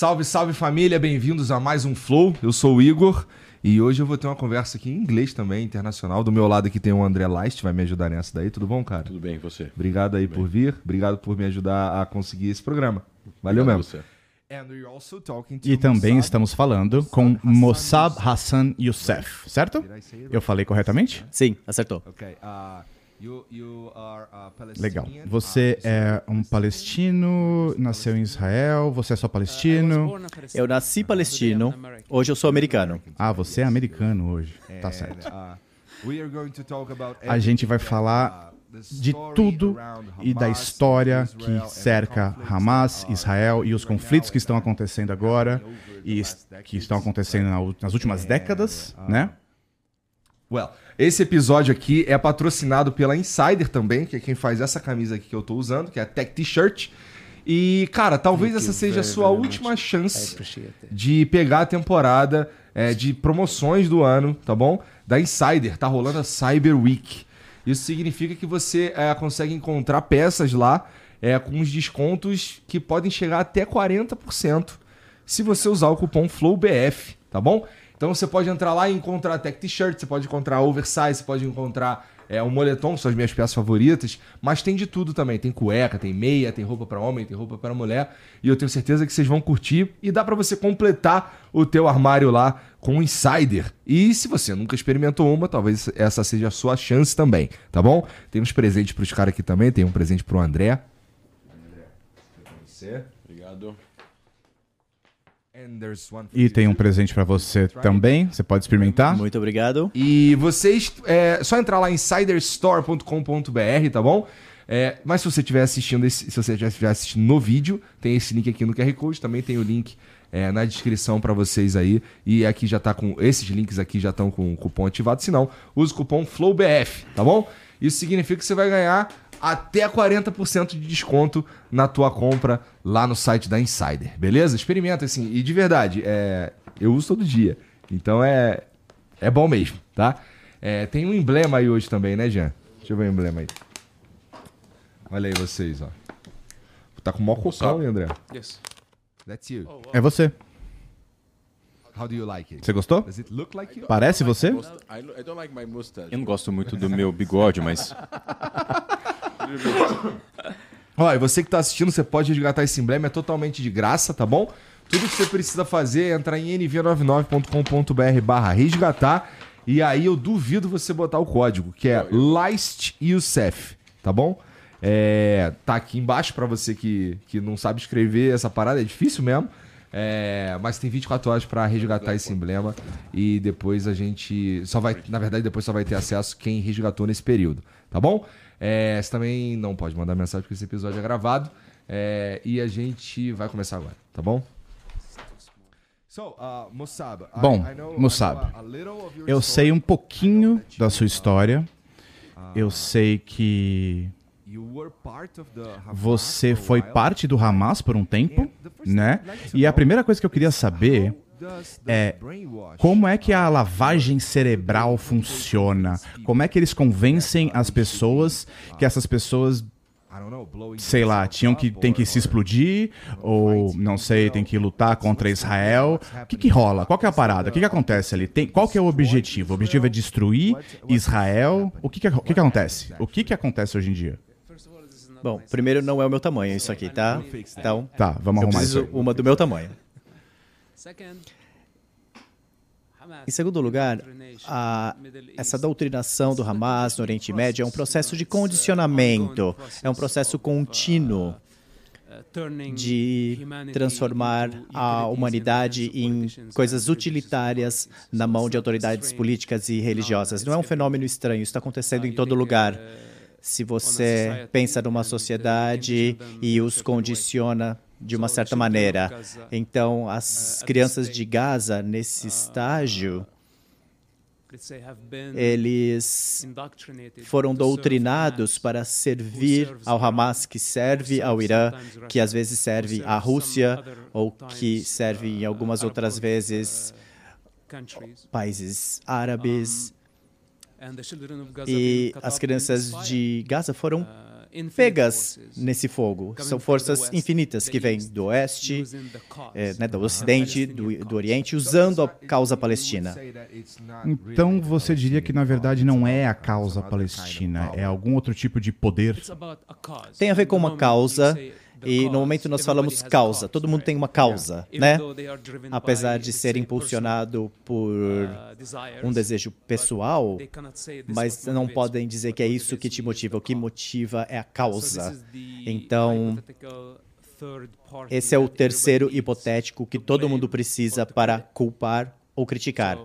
Salve, salve família, bem-vindos a mais um Flow. Eu sou o Igor e hoje eu vou ter uma conversa aqui em inglês também, internacional. Do meu lado aqui tem o André Leist, vai me ajudar nessa daí. Tudo bom, cara? Tudo bem, e você? Obrigado aí por vir, obrigado por me ajudar a conseguir esse programa. Valeu Obrigado mesmo. você. E também estamos falando com Mossab Hassan Youssef, certo? Eu falei corretamente? Sim, acertou. Ok, uh, you, you Legal. Palestinian, Você é um palestino, nasceu em Israel, você é só palestino. Eu nasci palestino, hoje eu sou americano. Ah, você é americano hoje. Tá and, certo. A gente vai falar de tudo e da história que cerca Hamas, Israel e os conflitos que estão acontecendo agora e que estão acontecendo nas últimas décadas, né? Well, esse episódio aqui é patrocinado pela Insider também, que é quem faz essa camisa aqui que eu tô usando, que é a Tech T-shirt. E, cara, talvez essa seja a sua última chance de pegar a temporada é, de promoções do ano, tá bom? Da Insider. Tá rolando a Cyber Week. Isso significa que você é, consegue encontrar peças lá é, com uns descontos que podem chegar até 40% se você usar o cupom FLOWBF, tá bom? Então você pode entrar lá e encontrar tech t-shirt, você pode encontrar oversize, você pode encontrar é, um moletom, são as minhas peças favoritas, mas tem de tudo também. Tem cueca, tem meia, tem roupa para homem, tem roupa para mulher, e eu tenho certeza que vocês vão curtir e dá para você completar o teu armário lá com um Insider. E se você nunca experimentou uma, talvez essa seja a sua chance também, tá bom? Tem uns presentes pros caras aqui também, tem um presente pro André. Você. Obrigado. And there's one for E tem um presente pra você também, você pode experimentar. Muito obrigado. E vocês, é só entrar lá em insiderstore.com.br, tá bom? É, mas se você estiver assistindo, esse- se você já estiver assistindo no vídeo, tem esse link aqui no QR Code, também tem o link é, na descrição pra vocês aí. E aqui já tá com. Esses links aqui já estão com o cupom ativado. Se não, use o cupom FLOWBF, tá bom? Isso significa que você vai ganhar até 40% de desconto na tua compra lá no site da Insider, beleza? Experimenta assim. E de verdade, é, eu uso todo dia. Então é, é bom mesmo, tá? É, tem um emblema aí hoje também, né, Jean? Deixa eu ver o emblema aí. Olha aí vocês, ó. Tá com o maior cocão, hein, André? Yes. That's you. É você. How do you like it? Você gostou? Does it look like you? Parece você? I, I don't like my mustache. Eu não gosto muito do meu bigode, mas Ó, e você que tá assistindo, você pode resgatar esse emblema, é totalmente de graça, tá bom? Tudo que você precisa fazer é entrar em nv99.com.br barra resgatar e aí eu duvido você botar o código, que é LISTYOUSEF, tá bom? É, tá aqui embaixo pra você que, que não sabe escrever essa parada, é difícil mesmo. É, mas tem 24 horas pra resgatar esse emblema e depois a gente só vai, na verdade, depois só vai ter acesso quem resgatou nesse período, tá bom? É, você também não pode mandar mensagem porque esse episódio é gravado é, e a gente vai começar agora, tá bom? So, uh, Mossab, Bom, I Mossab, know Eu sei um pouquinho da sua história. Eu sei que você foi parte do Hamas por um tempo, né? E a primeira coisa que eu queria saber é como é que a lavagem cerebral funciona? Como é que eles convencem as pessoas que essas pessoas, sei lá, tinham que tem que se explodir ou não sei, tem que lutar contra Israel? O que que rola? Qual que é a parada? O que que acontece ali? Tem, qual que é o objetivo? O objetivo é destruir Israel? O que que, o que que acontece? O que que acontece hoje em dia? Bom, primeiro não é o meu tamanho isso aqui, tá? Então, Tá, vamos eu arrumar isso preciso aí. uma do meu tamanho. Em segundo lugar, a, essa doutrinação do Hamas no Oriente Médio é um processo de condicionamento, é um processo contínuo de transformar a humanidade em coisas utilitárias na mão de autoridades políticas e religiosas. Não é um fenômeno estranho, isso está acontecendo em todo lugar. Se você pensa numa sociedade e os condiciona de uma certa maneira. Então, as crianças de Gaza, nesse estágio, eles foram doutrinados para servir ao Hamas, que serve ao Irã, que às vezes serve à Rússia, ou que serve em algumas outras vezes países árabes. E as crianças de Gaza foram pegas nesse fogo. São forças infinitas que vêm do oeste, é, né, do ocidente, do, do oriente, usando a causa palestina. Então você diria que na verdade não é a causa palestina, é algum outro tipo de poder? Tem a ver com uma causa e no momento nós falamos causa, todo mundo tem uma causa, né? Apesar de ser impulsionado por um desejo pessoal, mas não podem dizer que é isso que te motiva. O que motiva é a causa. Então, esse é o terceiro hipotético que todo mundo precisa para culpar ou criticar.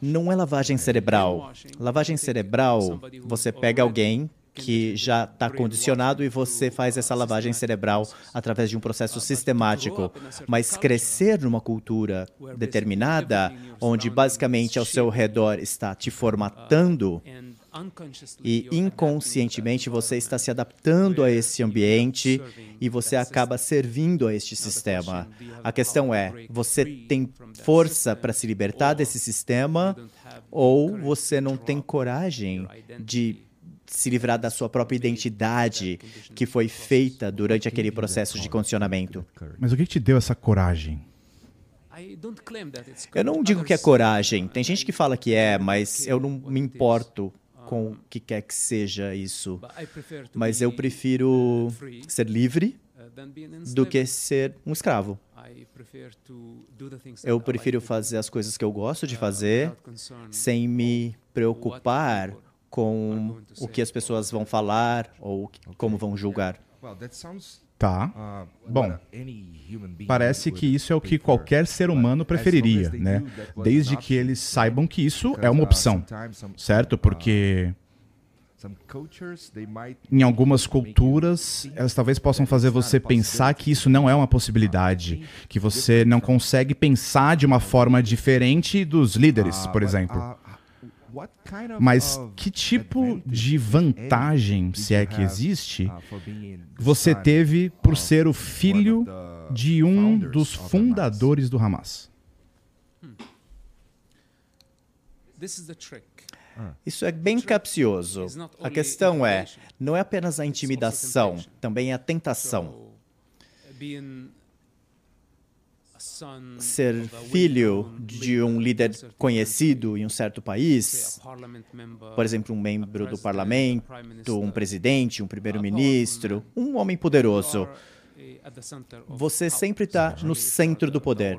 Não é lavagem cerebral. Lavagem cerebral, você pega alguém que já está condicionado e você faz essa lavagem cerebral através de um processo sistemático. Mas crescer numa cultura determinada, onde basicamente ao seu redor está te formatando e inconscientemente você está se adaptando a esse ambiente e você acaba servindo a este sistema. A questão é: você tem força para se libertar desse sistema ou você não tem coragem de se livrar da sua própria identidade que foi feita durante aquele processo de condicionamento. Mas o que te deu essa coragem? Eu não digo que é coragem. Tem gente que fala que é, mas eu não me importo com o que quer que seja isso. Mas eu prefiro ser livre do que ser um escravo. Eu prefiro fazer as coisas que eu gosto de fazer sem me preocupar com o que as pessoas vão falar ou como vão julgar. Tá. Bom, parece que isso é o que qualquer ser humano preferiria, né? Desde que eles saibam que isso é uma opção, certo? Porque em algumas culturas, elas talvez possam fazer você pensar que isso não é uma possibilidade, que você não consegue pensar de uma forma diferente dos líderes, por exemplo. Mas que tipo de vantagem, se é que existe, uh, você teve por ser o filho de um dos fundadores do Hamas? Hmm. Isso é bem capcioso. A questão é, não é apenas a intimidação, também é a tentação ser filho de um líder conhecido em um certo país, por exemplo, um membro do parlamento, um presidente, um primeiro-ministro, um homem poderoso, você sempre está no centro do poder,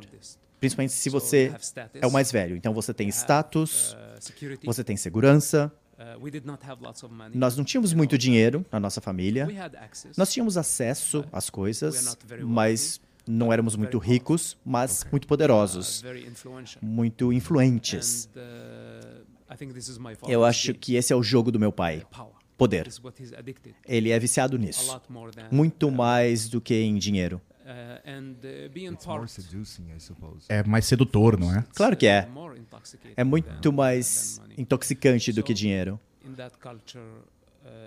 principalmente se você é o mais velho. Então você tem status, você tem segurança. Nós não tínhamos muito dinheiro na nossa família. Nós tínhamos acesso às coisas, mas não éramos muito ricos, mas muito poderosos, muito influentes. Eu acho que esse é o jogo do meu pai. Poder. Ele é viciado nisso. Muito mais do que em dinheiro. É mais sedutor, não é? Claro que é. É muito mais intoxicante do que dinheiro.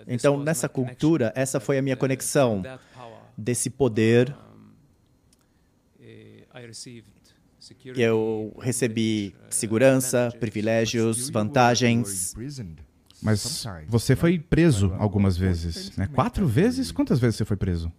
Então, nessa cultura, essa foi a minha conexão desse poder eu recebi uh, segurança, privilégios, vantagens. Mas você foi preso algumas vezes, né? Quatro vezes? Quantas vezes você foi preso?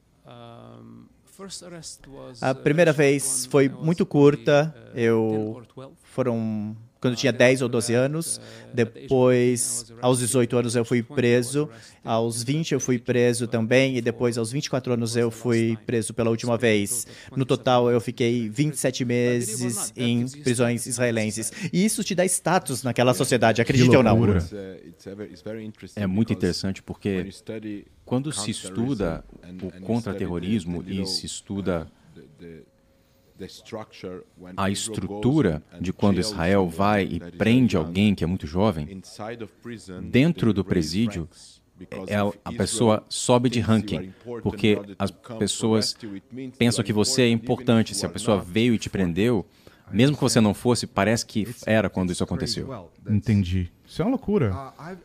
A primeira vez foi muito curta. Uh, eu foram quando eu tinha 10 ou 12 anos. Depois, aos 18 anos, eu fui preso. Aos 20, eu fui preso também. E depois, aos 24 anos, eu fui preso pela última vez. No total, eu fiquei 27 meses em prisões israelenses. E isso te dá status naquela sociedade, acredite ou não. É muito interessante porque quando se estuda o contra-terrorismo e se estuda a estrutura de quando Israel vai e prende alguém que é muito jovem, dentro do presídio, é, a pessoa sobe de ranking, porque as pessoas pensam que você é importante. Se a pessoa veio e te prendeu, mesmo que você não fosse, parece que era quando isso aconteceu. Entendi. Isso é uma loucura. Uh,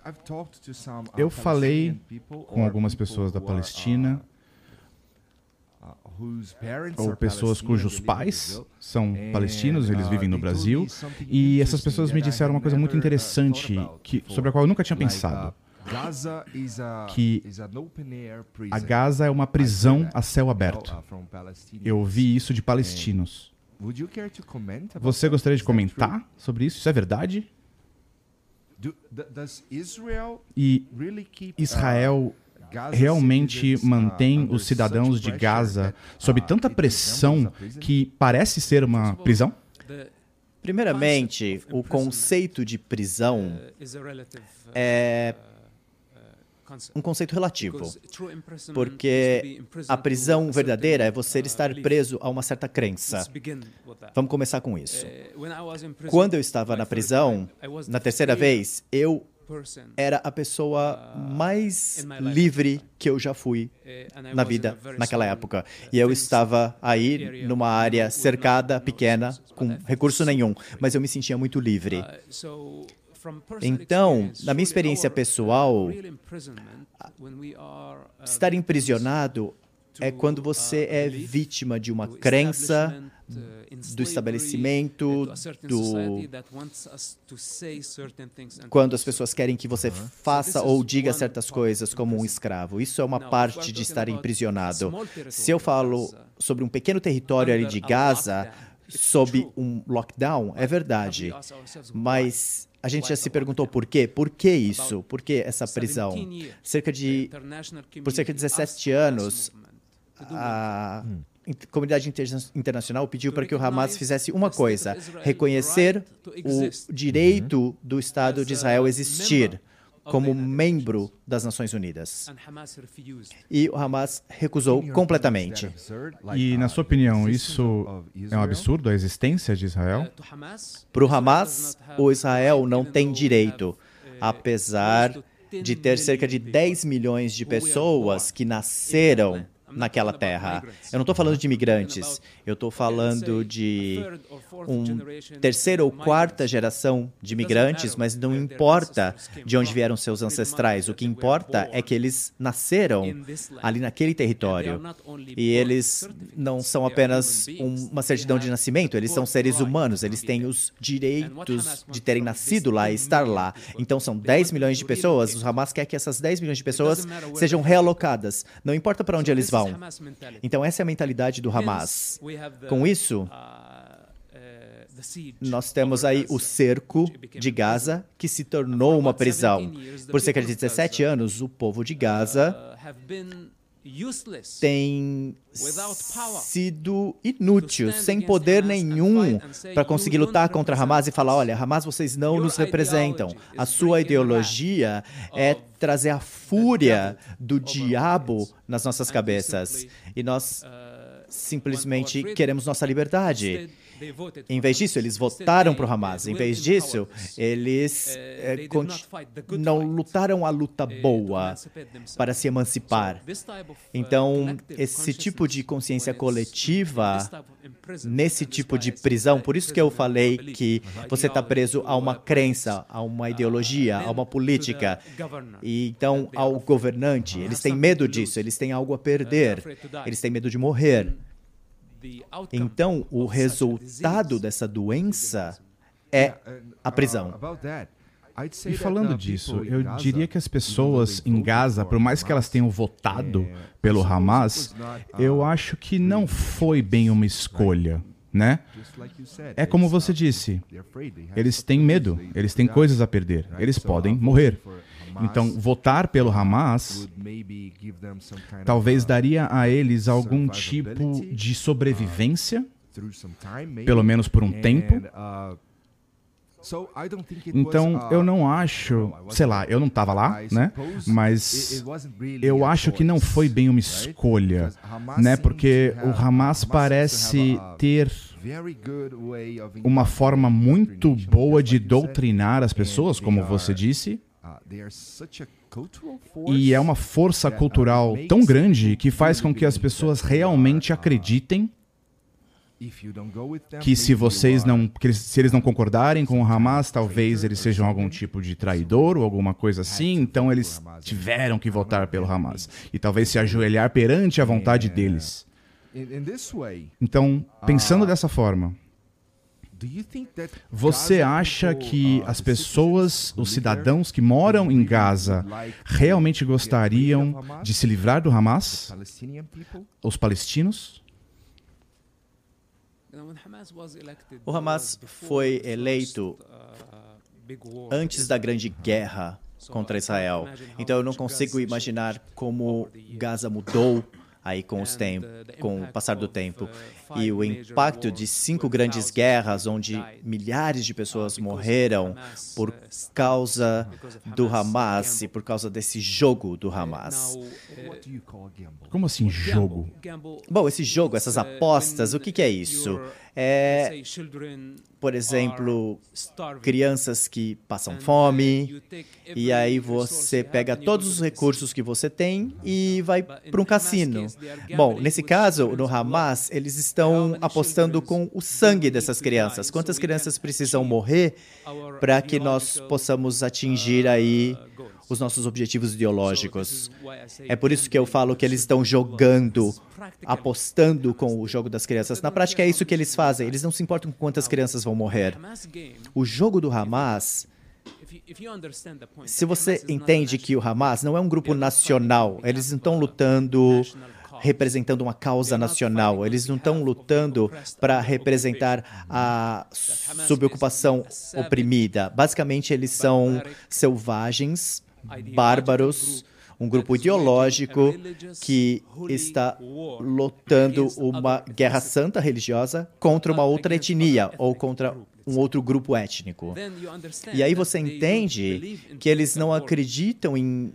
Eu falei com algumas pessoas da Palestina ou pessoas cujos pais são palestinos, eles vivem no Brasil, e essas pessoas me disseram uma coisa muito interessante que, sobre a qual eu nunca tinha pensado. que a Gaza é uma prisão a céu aberto. Eu ouvi isso de palestinos. Você gostaria de comentar sobre isso? Isso é verdade? E Israel realmente mantém os cidadãos de Gaza sob tanta pressão que parece ser uma prisão? Primeiramente, o conceito de prisão é um conceito relativo, porque a prisão verdadeira é você estar preso a uma certa crença. Vamos começar com isso. Quando eu estava na prisão, na terceira vez, eu era a pessoa mais livre que eu já fui na vida naquela época. E eu estava aí numa área cercada, pequena, com recurso nenhum, mas eu me sentia muito livre. Então, na minha experiência pessoal, estar emprisionado é quando você é vítima de uma crença do estabelecimento, do quando as pessoas querem que você faça ou diga certas coisas como um escravo. Isso é uma parte de estar emprisionado. Se eu falo sobre um pequeno território ali de Gaza, sob um lockdown, é verdade. Mas a gente já se perguntou por quê? Por que isso? Por que essa prisão? Cerca de, por cerca de 17 anos, a comunidade internacional pediu para que o Hamas fizesse uma coisa: reconhecer o direito do Estado de Israel existir como membro das Nações Unidas. E o Hamas recusou completamente. E, na sua opinião, isso é um absurdo, a existência de Israel? Para o Hamas, o Israel não tem direito, apesar de ter cerca de 10 milhões de pessoas que nasceram naquela terra. Eu não estou falando de imigrantes, eu estou falando de um terceira ou quarta geração de imigrantes, mas não importa de onde vieram seus ancestrais, o que importa é que eles nasceram ali naquele território. E eles não são apenas uma certidão de nascimento, eles são seres humanos, eles têm os direitos de terem nascido lá e estar lá. Então são 10 milhões de pessoas, o Hamas quer que essas 10 milhões de pessoas sejam realocadas, não importa para onde eles vão. Então, essa é a mentalidade do Hamas. Com isso, nós temos aí o cerco de Gaza, que se tornou uma prisão. Por cerca de 17 anos, o povo de Gaza tem sido inútil, sem poder nenhum para conseguir lutar contra Hamas e falar: olha, Hamas, vocês não nos representam. A sua ideologia é trazer a fúria do diabo nas nossas cabeças. E nós uh, simplesmente queremos nossa liberdade. Em vez disso, eles votaram para o Hamas. Em vez disso, eles eh, não lutaram a luta eh, boa para se emancipar. Uh, então, esse tipo de consciência coletiva, nesse tipo de prisão, por isso que eu falei que você está preso a uma crença, a uma uh, ideologia, a uma política. E então, ao governante, eles têm medo disso, eles têm algo a perder, eles têm medo de morrer. Então, o resultado dessa doença é a prisão. E falando disso, eu diria que as pessoas em Gaza, por mais que elas tenham votado pelo Hamas, eu acho que não foi bem uma escolha, né? É como você disse, eles têm medo, eles têm coisas a perder, eles podem morrer. Então, votar pelo Hamas talvez daria a eles algum tipo de sobrevivência, pelo menos por um tempo. Então, eu não acho, sei lá, eu não estava lá, né? Mas eu acho que não foi bem uma escolha, né? Porque o Hamas parece ter uma forma muito boa de doutrinar as pessoas, como você disse. E é uma força cultural tão grande que faz com que as pessoas realmente acreditem que se vocês não, eles, se eles não concordarem com o Hamas, talvez eles sejam algum tipo de traidor ou alguma coisa assim, então eles tiveram que votar pelo Hamas e talvez se ajoelhar perante a vontade deles. Então, pensando dessa forma, Você acha que as pessoas, os cidadãos que moram em Gaza, realmente gostariam de se livrar do Hamas? Os palestinos? O Hamas foi eleito antes da grande guerra contra Israel. Então eu não consigo imaginar como Gaza mudou aí com, os tempo, com o passar do tempo. E o impacto de cinco grandes guerras, onde milhares de pessoas morreram por causa do Hamas e por causa desse jogo do Hamas. Como assim jogo? Bom, esse jogo, essas apostas, o que, que é isso? É, por exemplo, crianças que passam fome, e aí você pega todos os recursos que você tem e vai para um cassino. Bom, nesse caso, no Hamas, eles estão apostando com o sangue dessas crianças. Quantas crianças precisam morrer para que nós possamos atingir aí os nossos objetivos ideológicos. É por isso que eu falo que eles estão jogando, apostando com o jogo das crianças. Na prática, é isso que eles fazem. Eles não se importam com quantas crianças vão morrer. O jogo do Hamas. Se você entende que o Hamas não é um grupo nacional, eles não estão lutando representando uma causa nacional. Eles não estão lutando para representar a subocupação oprimida. Basicamente, eles são selvagens bárbaros, um grupo ideológico que está lutando uma guerra santa religiosa contra uma outra etnia ou contra um outro grupo étnico. E aí você entende que eles não acreditam em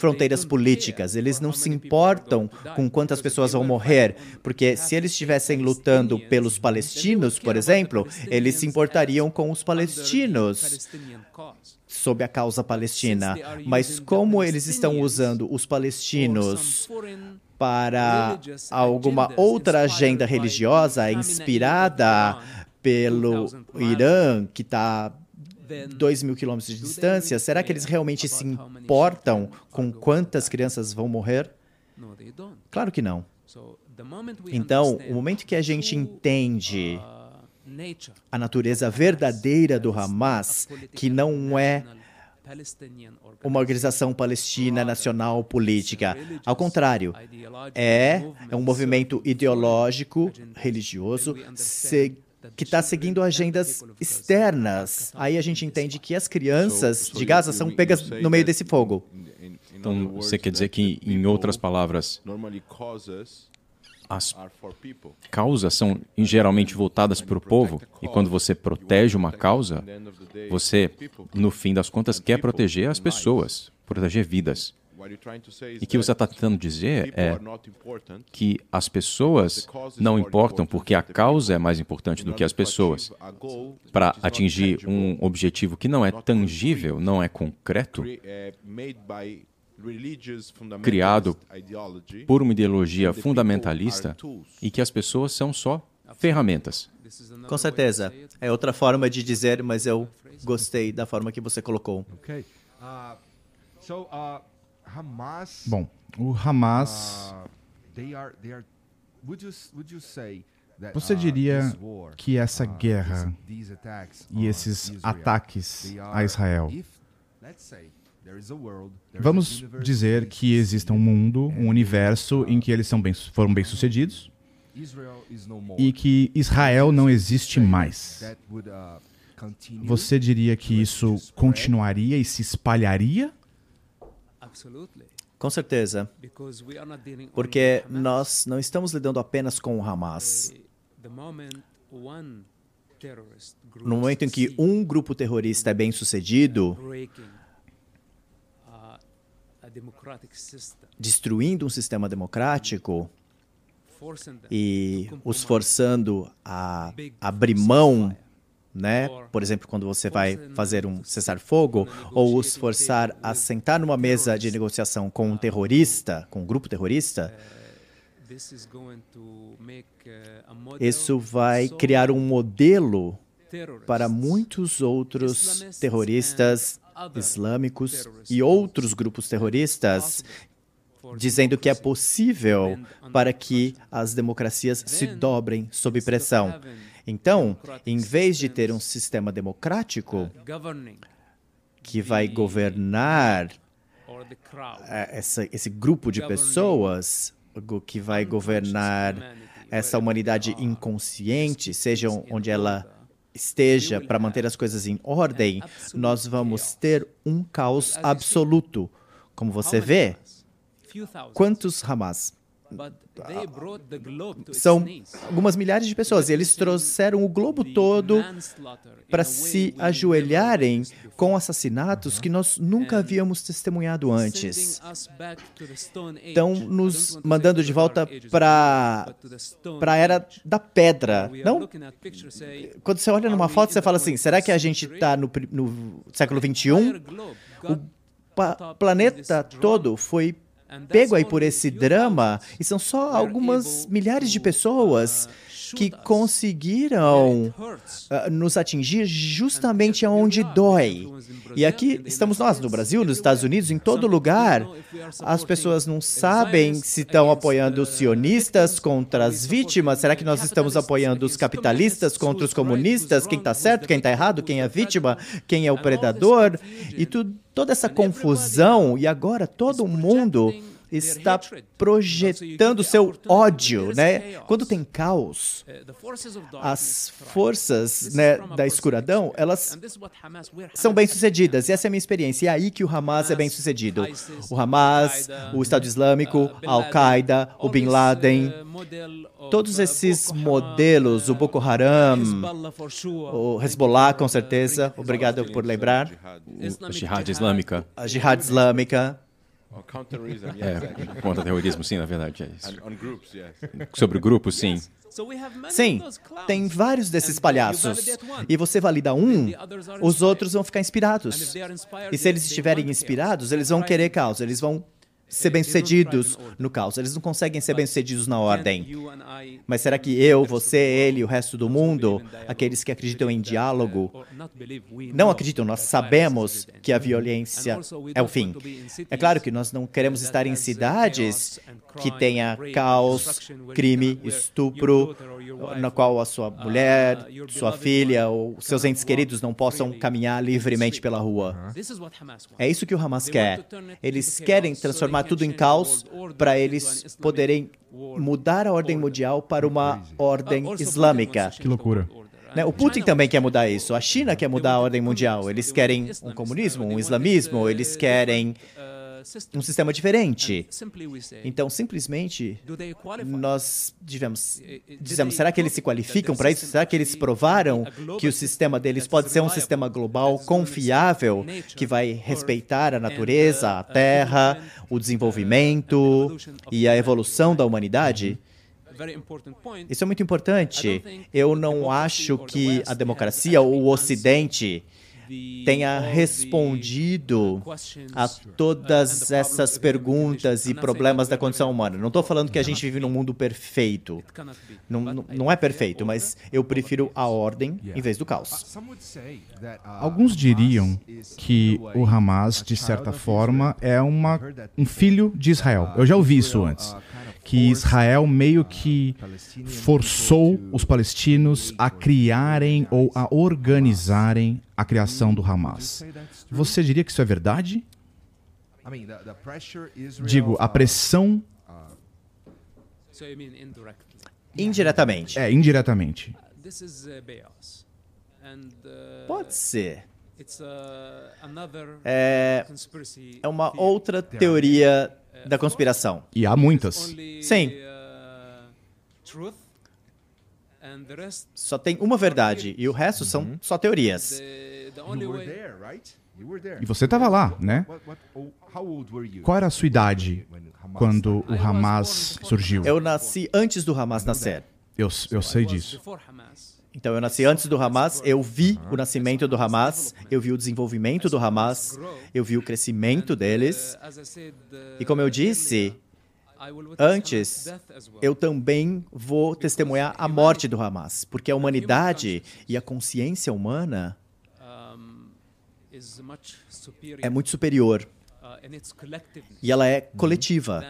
fronteiras políticas. Eles não se importam com quantas pessoas vão morrer, porque se eles estivessem lutando pelos palestinos, por exemplo, eles se importariam com os palestinos sob a causa palestina. Mas como eles estão usando os palestinos para alguma outra agenda religiosa inspirada pelo Irã, que está 2 mil quilômetros de distância, será que eles realmente se importam com quantas crianças vão morrer? Claro que não. Então, o momento que a gente entende a natureza verdadeira do Hamas, que não é uma organização palestina nacional política. Ao contrário, é, é um movimento ideológico, religioso, que está seguindo agendas externas. Aí a gente entende que as crianças de Gaza são pegas no meio desse fogo. Então, você quer dizer que, em outras palavras, as causas são geralmente voltadas para o povo, e quando você protege uma causa, você, no fim das contas, quer proteger as pessoas, proteger vidas. E o que você está tentando dizer é que as pessoas não importam porque a causa é mais importante do que as pessoas. Para atingir um objetivo que não é tangível, não é concreto, criado por uma ideologia fundamentalista e que as pessoas são só ferramentas. Com certeza. É outra forma de dizer, mas eu gostei da forma que você colocou. Uh, uh, Bom, o Hamas. Você diria que essa uh, guerra e esses ataques a Israel Vamos dizer que exista um mundo, um universo em que eles são bem, foram bem-sucedidos e que Israel não existe mais. Uh, Você diria que isso continuaria e se espalharia? Com certeza. Porque nós não estamos lidando apenas com o Hamas. No momento em que um grupo terrorista é bem sucedido, destruindo um sistema democrático e os forçando a abrir mão, né? Por exemplo, quando você vai fazer um cessar-fogo, ou os forçar a sentar numa mesa de negociação com um terrorista, com um grupo terrorista, isso vai criar um modelo para muitos outros terroristas islâmicos e outros grupos terroristas dizendo que é possível para que as democracias se dobrem sob pressão. Então, em vez de ter um sistema democrático que vai governar é, essa, esse grupo de pessoas, que vai governar essa humanidade inconsciente, seja onde ela esteja, para manter as coisas em ordem, nós vamos ter um caos absoluto. Como você vê, quantos Hamas? São algumas milhares de pessoas e eles trouxeram o globo todo para se ajoelharem com assassinatos que nós nunca havíamos testemunhado antes. Estão nos mandando de volta para a era da pedra. Não? Quando você olha numa foto, você fala assim: será que a gente está no, no século 21? O planeta todo foi pego aí por esse drama, e são só algumas milhares de pessoas que conseguiram uh, nos atingir justamente aonde dói. E aqui estamos nós, no Brasil, nos Estados Unidos, em todo lugar. As pessoas não sabem se estão apoiando os sionistas contra as vítimas. Será que nós estamos apoiando os capitalistas contra os comunistas? Quem está certo, quem está errado, quem é vítima, quem é o predador? E tu, toda essa confusão, e agora todo mundo está projetando seu ódio, né? Quando tem caos, as forças né, da escuridão, elas são bem-sucedidas. E essa é a minha experiência. E é aí que o Hamas é bem-sucedido. O Hamas, o Estado Islâmico, a Al-Qaeda, o Bin Laden, todos esses modelos, o Boko Haram, o Hezbollah, com certeza, obrigado por lembrar. A Jihad Islâmica. A Jihad Islâmica. É, contra terrorismo, sim, na verdade. É isso. Sobre grupos, sim. Sim, tem vários desses palhaços. E você valida um, os outros vão ficar inspirados. E se eles estiverem inspirados, eles vão querer causa, eles vão ser bem-sucedidos no caos. Eles não conseguem ser bem-sucedidos na ordem. Mas será que eu, você, ele, o resto do mundo, aqueles que acreditam em diálogo, não acreditam? Nós sabemos que a violência é o fim. É claro que nós não queremos estar em cidades que tenha caos, crime, estupro, na qual a sua mulher, sua filha ou seus entes queridos não possam caminhar livremente pela rua. É isso que o Hamas quer. Eles querem transformar tudo em caos para eles poderem mudar a ordem mundial para uma ordem islâmica. Que loucura. Né? O Putin também quer mudar isso. A China quer mudar a ordem mundial. Eles querem um comunismo, um islamismo, eles querem um sistema diferente. Então, simplesmente, nós devemos, dizemos, será que eles se qualificam para isso? Será que eles provaram que o sistema deles pode ser um sistema global confiável, que vai respeitar a natureza, a terra, o desenvolvimento e a evolução da humanidade? Isso é muito importante. Eu não acho que a democracia ou o Ocidente tenha respondido a todas essas perguntas e problemas da condição humana. Não estou falando que a gente vive num mundo perfeito. Não, não, é perfeito, mas eu prefiro a ordem em vez do caos. Alguns diriam que o Hamas, de certa forma, é uma, um filho de Israel. Eu já ouvi isso antes que Israel meio que forçou os palestinos a criarem ou a organizarem a criação do Hamas. Você diria que isso é verdade? Digo, a pressão. Indiretamente. É, indiretamente. Pode ser. É, é uma outra teoria da conspiração. E há muitas. Sim. Só tem uma verdade e o resto são uhum. só teorias. E você estava lá, né? Qual era a sua idade quando o Hamas surgiu? Eu nasci antes do Hamas nascer. Eu, eu sei disso. Então eu nasci antes do Hamas, eu vi o nascimento do Hamas, eu vi o desenvolvimento do Hamas, eu vi o crescimento deles. E como eu disse antes, eu também vou testemunhar a morte do Hamas, porque a humanidade e a consciência humana é muito superior E ela é coletiva.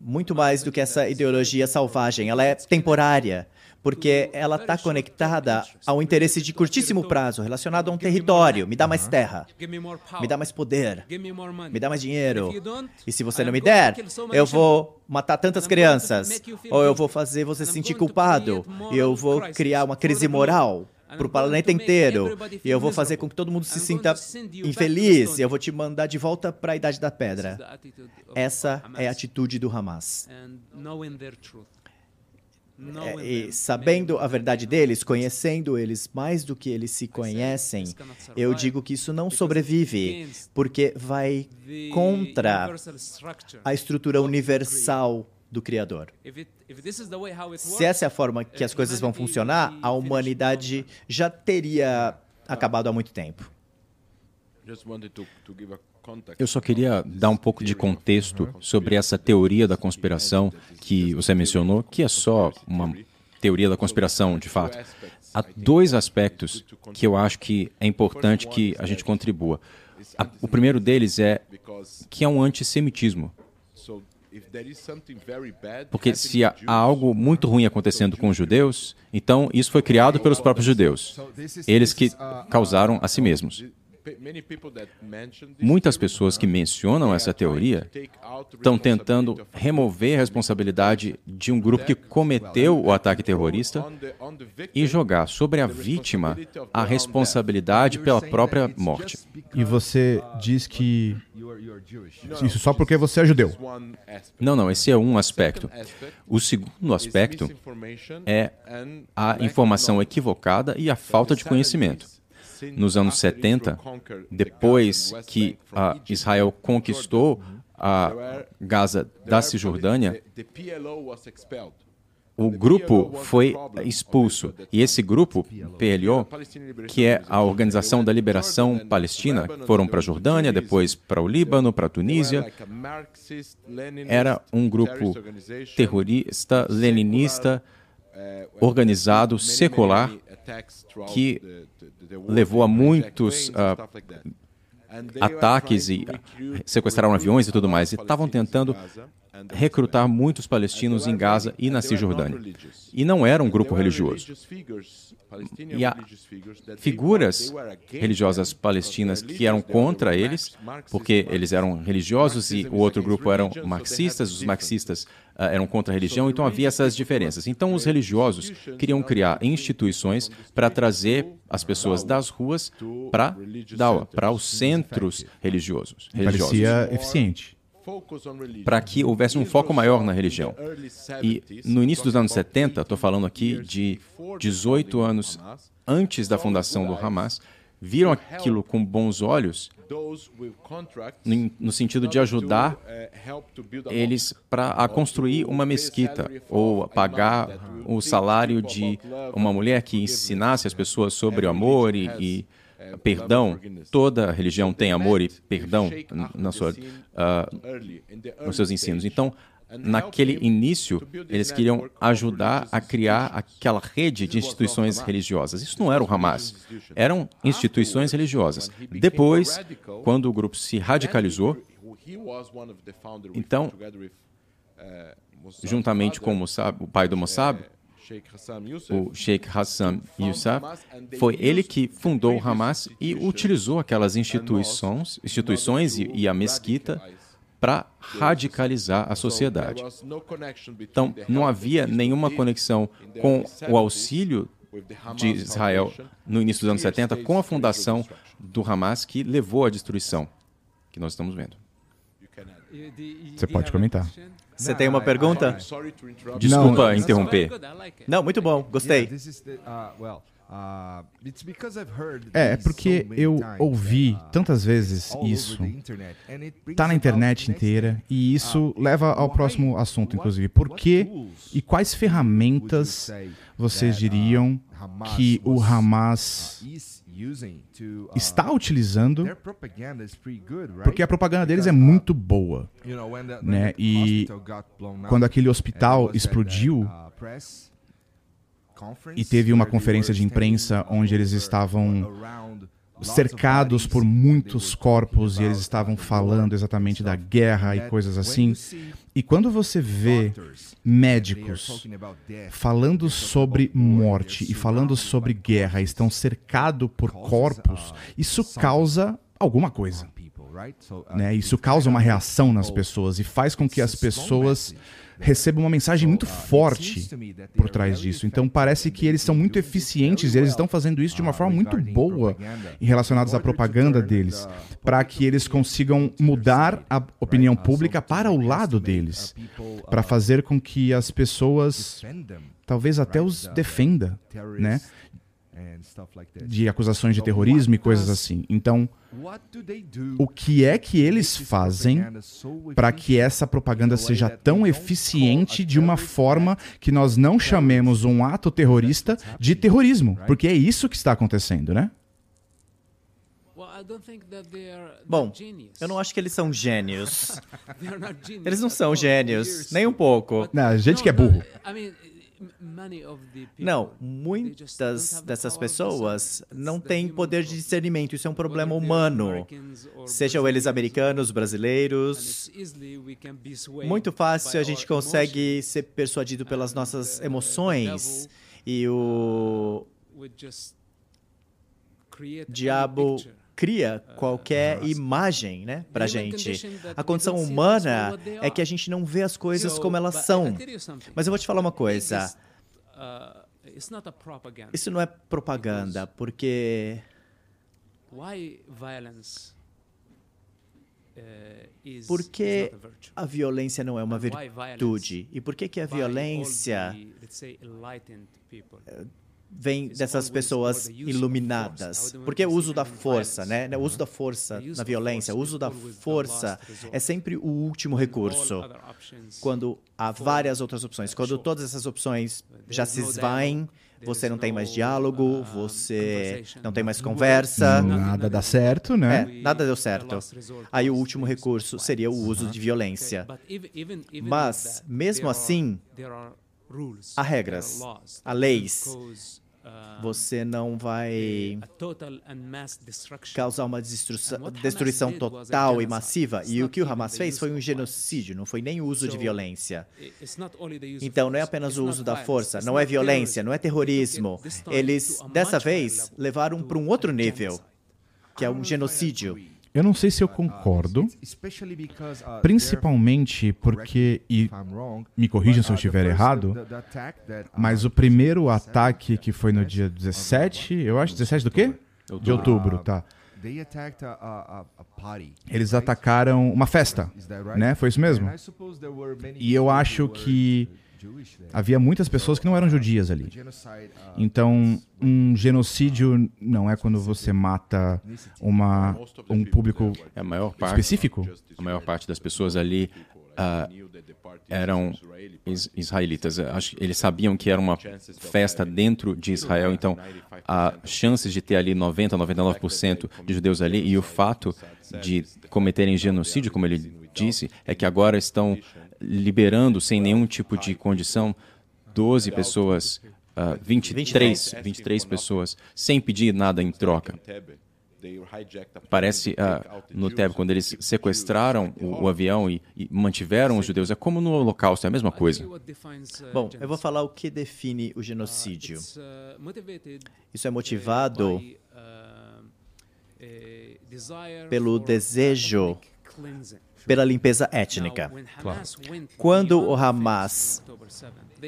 Muito mais do que essa ideologia selvagem. Ela é temporária, porque ela está conectada ao interesse de curtíssimo prazo, relacionado a um território. Me dá mais terra, me dá mais poder, me dá mais dinheiro. E se você não me der, eu vou matar tantas crianças, ou eu vou fazer você se sentir culpado, e eu vou criar uma crise moral para o planeta inteiro. E eu vou fazer com que todo mundo se sinta infeliz. E eu vou te mandar de volta para a Idade da Pedra. Essa é a atitude do Hamas. É, e sabendo a verdade deles, conhecendo eles mais do que eles se conhecem, eu digo que isso não sobrevive, porque vai contra a estrutura universal do Criador. Se essa é a forma que as coisas vão funcionar, a humanidade já teria acabado há muito tempo. Eu só queria dar um pouco de contexto sobre essa teoria da conspiração que você mencionou, que é só uma teoria da conspiração, de fato. Há dois aspectos que eu acho que é importante que a gente contribua. O primeiro deles é que é um antissemitismo. Porque se há algo muito ruim acontecendo com os judeus, então isso foi criado pelos próprios judeus. Eles que causaram a si mesmos. Muitas pessoas que mencionam essa teoria estão tentando remover a responsabilidade de um grupo que cometeu o ataque terrorista e jogar sobre a vítima a responsabilidade pela própria morte. E você diz que isso só porque você é judeu? Não, não, esse é um aspecto. O segundo aspecto é a informação equivocada e a falta de conhecimento nos anos 70, depois que Israel conquistou a Gaza da Cisjordânia, o grupo foi expulso. E esse grupo, PLO, que é a Organização da Liberação Palestina, foram para a Jordânia, depois para o Líbano, para a Tunísia. Era um grupo terrorista, leninista, organizado, secular, que levou a muitos uh, ataques e sequestraram aviões e tudo mais. E estavam tentando recrutar muitos palestinos em Gaza e na Cisjordânia. E não era um grupo religioso. E há figuras religiosas palestinas que eram contra eles, porque eles eram religiosos e o outro grupo eram marxistas, os marxistas uh, eram contra a religião, então havia essas diferenças. Então os religiosos queriam criar instituições para trazer as pessoas das ruas para para os centros religiosos. religiosos. Parecia eficiente para que houvesse um foco maior na religião. E no início dos anos 70, estou falando aqui de 18 anos antes da fundação do Hamas, viram aquilo com bons olhos no sentido de ajudar eles para a construir uma mesquita ou pagar o salário de uma mulher que ensinasse as pessoas sobre o amor e, e perdão. Toda religião tem amor e perdão na sua, uh, nos seus ensinos. Então, naquele início, eles queriam ajudar a criar aquela rede de instituições religiosas. Isso não era o Hamas, eram instituições religiosas. Depois, quando o grupo se radicalizou, então, juntamente com o, Mossab, o pai do Mossab, o Sheikh Hassan Youssef, foi ele que fundou o Hamas e utilizou aquelas instituições, instituições e, e a mesquita para radicalizar a sociedade. Então, não havia nenhuma conexão com o auxílio de Israel no início dos anos 70 com a fundação do Hamas que levou à destruição que nós estamos vendo. Você pode comentar. Você tem uma pergunta? Desculpa interromper. Não, muito bom, gostei. É, é porque eu ouvi tantas vezes isso. Tá na internet inteira e isso leva ao próximo assunto, inclusive. Por que e quais ferramentas vocês diriam que o Hamas está utilizando, porque a propaganda deles é muito boa. Né? E quando aquele hospital explodiu e teve uma conferência de imprensa onde eles estavam cercados por muitos corpos e eles estavam falando exatamente da guerra e coisas assim. E quando você vê médicos falando sobre morte e falando sobre guerra, estão cercados por corpos, isso causa alguma coisa. Né? Isso causa uma reação nas pessoas e faz com que as pessoas recebam uma mensagem muito forte por trás disso. Então parece que eles são muito eficientes e eles estão fazendo isso de uma forma muito boa em relacionados à propaganda deles, para que eles consigam mudar a opinião pública para o lado deles, para fazer com que as pessoas talvez até os defenda, né? De acusações de terrorismo e coisas assim. Então, o que é que eles fazem para que essa propaganda seja tão eficiente de uma forma que nós não chamemos um ato terrorista de terrorismo? Porque é isso que está acontecendo, né? Bom, eu não acho que eles são gênios. Eles não são gênios, nem um pouco. Não, gente que é burro. Não, muitas dessas pessoas não têm poder de discernimento. Isso é um problema humano. Sejam eles americanos, brasileiros. Muito fácil a gente consegue ser persuadido pelas nossas emoções. E o diabo cria qualquer imagem né, para gente. A condição humana é que a gente não vê as coisas como elas são. Mas eu vou te falar uma coisa. Isso não é propaganda, porque. Por que a violência não é uma virtude? E por que, que a violência vem dessas pessoas iluminadas. Porque o uso da força, né? O uso da força na violência, o uso da força é sempre o último recurso. Quando há várias outras opções. Quando todas essas opções já se esvaem, você não tem mais diálogo, você não tem mais conversa. Nada dá certo, né? É, nada deu certo. Aí o último recurso seria o uso de violência. Mas, mesmo assim, há regras, há leis. Você não vai causar uma destruição, destruição total e massiva. E o que o Hamas fez foi um genocídio, não foi nem o uso de violência. Então, não é apenas o uso da força, não é violência, não é terrorismo. Eles, dessa vez, levaram para um outro nível, que é um genocídio. Eu não sei se eu concordo, principalmente porque, e me corrijam se eu estiver errado, mas o primeiro ataque que foi no dia 17, eu acho, 17 do quê? De outubro, tá. Eles atacaram uma festa, né? Foi isso mesmo? E eu acho que Havia muitas pessoas que não eram judias ali. Então, um genocídio não é quando você mata uma, um público a maior parte, específico? A maior parte das pessoas ali uh, eram israelitas. Eles sabiam que era uma festa dentro de Israel, então há chances de ter ali 90, 99% de judeus ali, e o fato de cometerem genocídio, como ele disse, é que agora estão liberando sem nenhum tipo de condição 12 pessoas, uh, 23, 23 pessoas, sem pedir nada em troca. Parece uh, no Teb, quando eles sequestraram o, o avião e, e, mantiveram os judeus, é como no Holocausto, é a mesma coisa. Bom, eu vou falar o que define o genocídio. Isso é motivado pelo desejo pela limpeza étnica. Claro. Quando o Hamas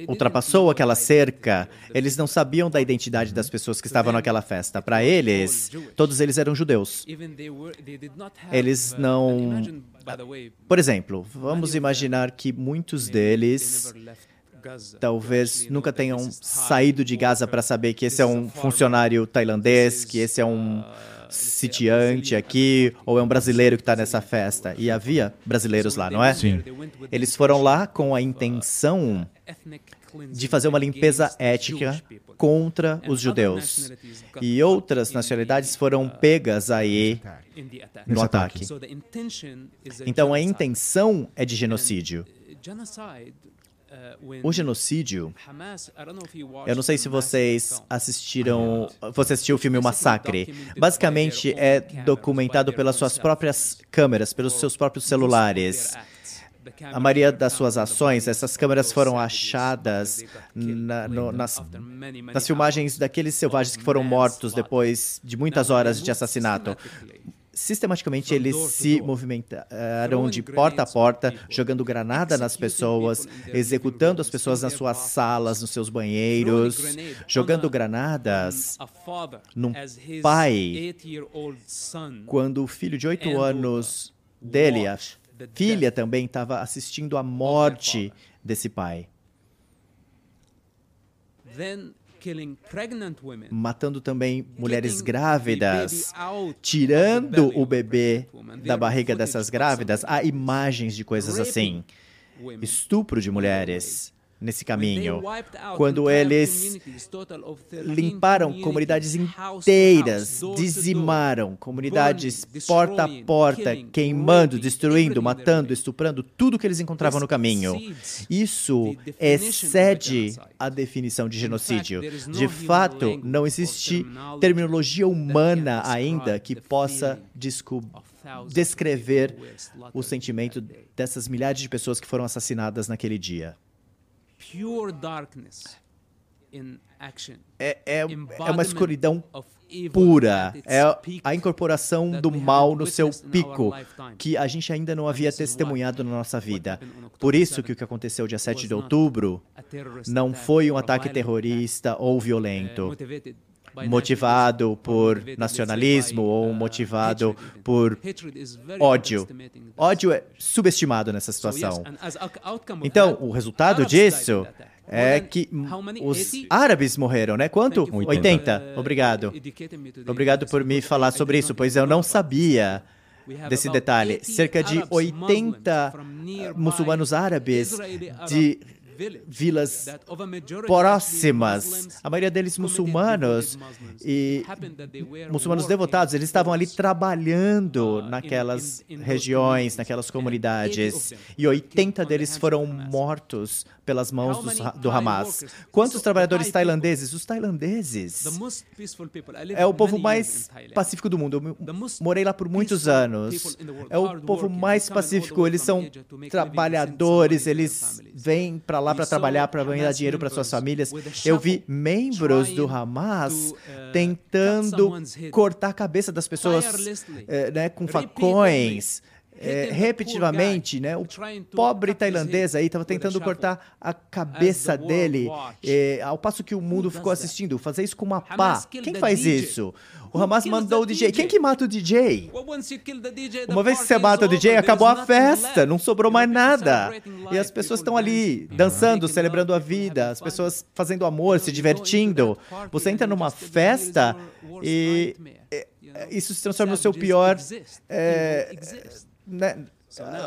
ultrapassou aquela cerca, eles não sabiam da identidade das pessoas que estavam naquela festa. Para eles, todos eles eram judeus. Eles não. Por exemplo, vamos imaginar que muitos deles talvez nunca tenham saído de Gaza para saber que esse é um funcionário tailandês, que esse é um sitiante aqui, ou é um brasileiro que está nessa festa. E havia brasileiros lá, não é? Sim. Eles foram lá com a intenção de fazer uma limpeza ética contra os judeus. E outras nacionalidades foram pegas aí no ataque. Então a intenção é de genocídio. O genocídio, eu não sei se vocês assistiram, você assistiu o filme O Massacre. Basicamente é documentado pelas suas próprias câmeras, pelos seus próprios celulares. A maioria das suas ações, essas câmeras foram achadas na, no, nas, nas filmagens daqueles selvagens que foram mortos depois de muitas horas de assassinato sistematicamente eles se movimentaram de porta a porta, jogando granada nas pessoas, executando as pessoas nas suas salas, nos seus banheiros, jogando granadas num pai quando o filho de oito anos dele, a filha também, estava assistindo à morte desse pai matando também mulheres grávidas, tirando o bebê da barriga dessas grávidas. Há imagens de coisas assim. Estupro de mulheres nesse caminho. Quando eles limparam comunidades inteiras, dizimaram comunidades porta a porta, queimando, destruindo, matando, estuprando tudo que eles encontravam no caminho. Isso excede a definição de genocídio. De fato, não existe terminologia humana ainda que possa descrever o sentimento dessas milhares de pessoas que foram assassinadas naquele dia pure darkness in action. É, é, é uma escuridão pura, é a incorporação do mal no seu pico, que a gente ainda não havia testemunhado na nossa vida. Por isso que o que aconteceu dia 7 de outubro não foi um ataque terrorista ou violento, motivado por nacionalismo ou motivado por ódio. Ódio é subestimado nessa situação. Então, o resultado disso é que os árabes morreram, né? Quanto? 80. Obrigado. Obrigado por me falar sobre isso, pois eu não sabia desse detalhe. Cerca de 80 muçulmanos árabes de vilas próximas, a maioria deles muçulmanos e muçulmanos devotados, eles estavam ali trabalhando naquelas regiões, naquelas comunidades, e 80 deles foram mortos pelas mãos do, do Hamas. Quantos trabalhadores tailandeses? Os tailandeses. É o povo mais pacífico do mundo. Eu morei lá por muitos anos. É o povo mais pacífico. Eles são trabalhadores, eles vêm para lá para trabalhar, para ganhar dinheiro para suas famílias. Eu vi membros do Hamas uh, tentando cortar a cabeça das pessoas eh, né, com facões é, repetitivamente, né? O pobre tailandês aí estava tentando cortar a cabeça dele, é, ao passo que o mundo ficou assistindo. Fazer isso com uma pá. Quem faz isso? O Hamas mandou o DJ. Quem que mata o DJ? Uma vez que você mata o DJ, acabou a festa, não sobrou mais nada. E as pessoas estão ali dançando, celebrando a vida, as pessoas fazendo amor, se divertindo. Você entra numa festa e isso se transforma no seu pior é, né,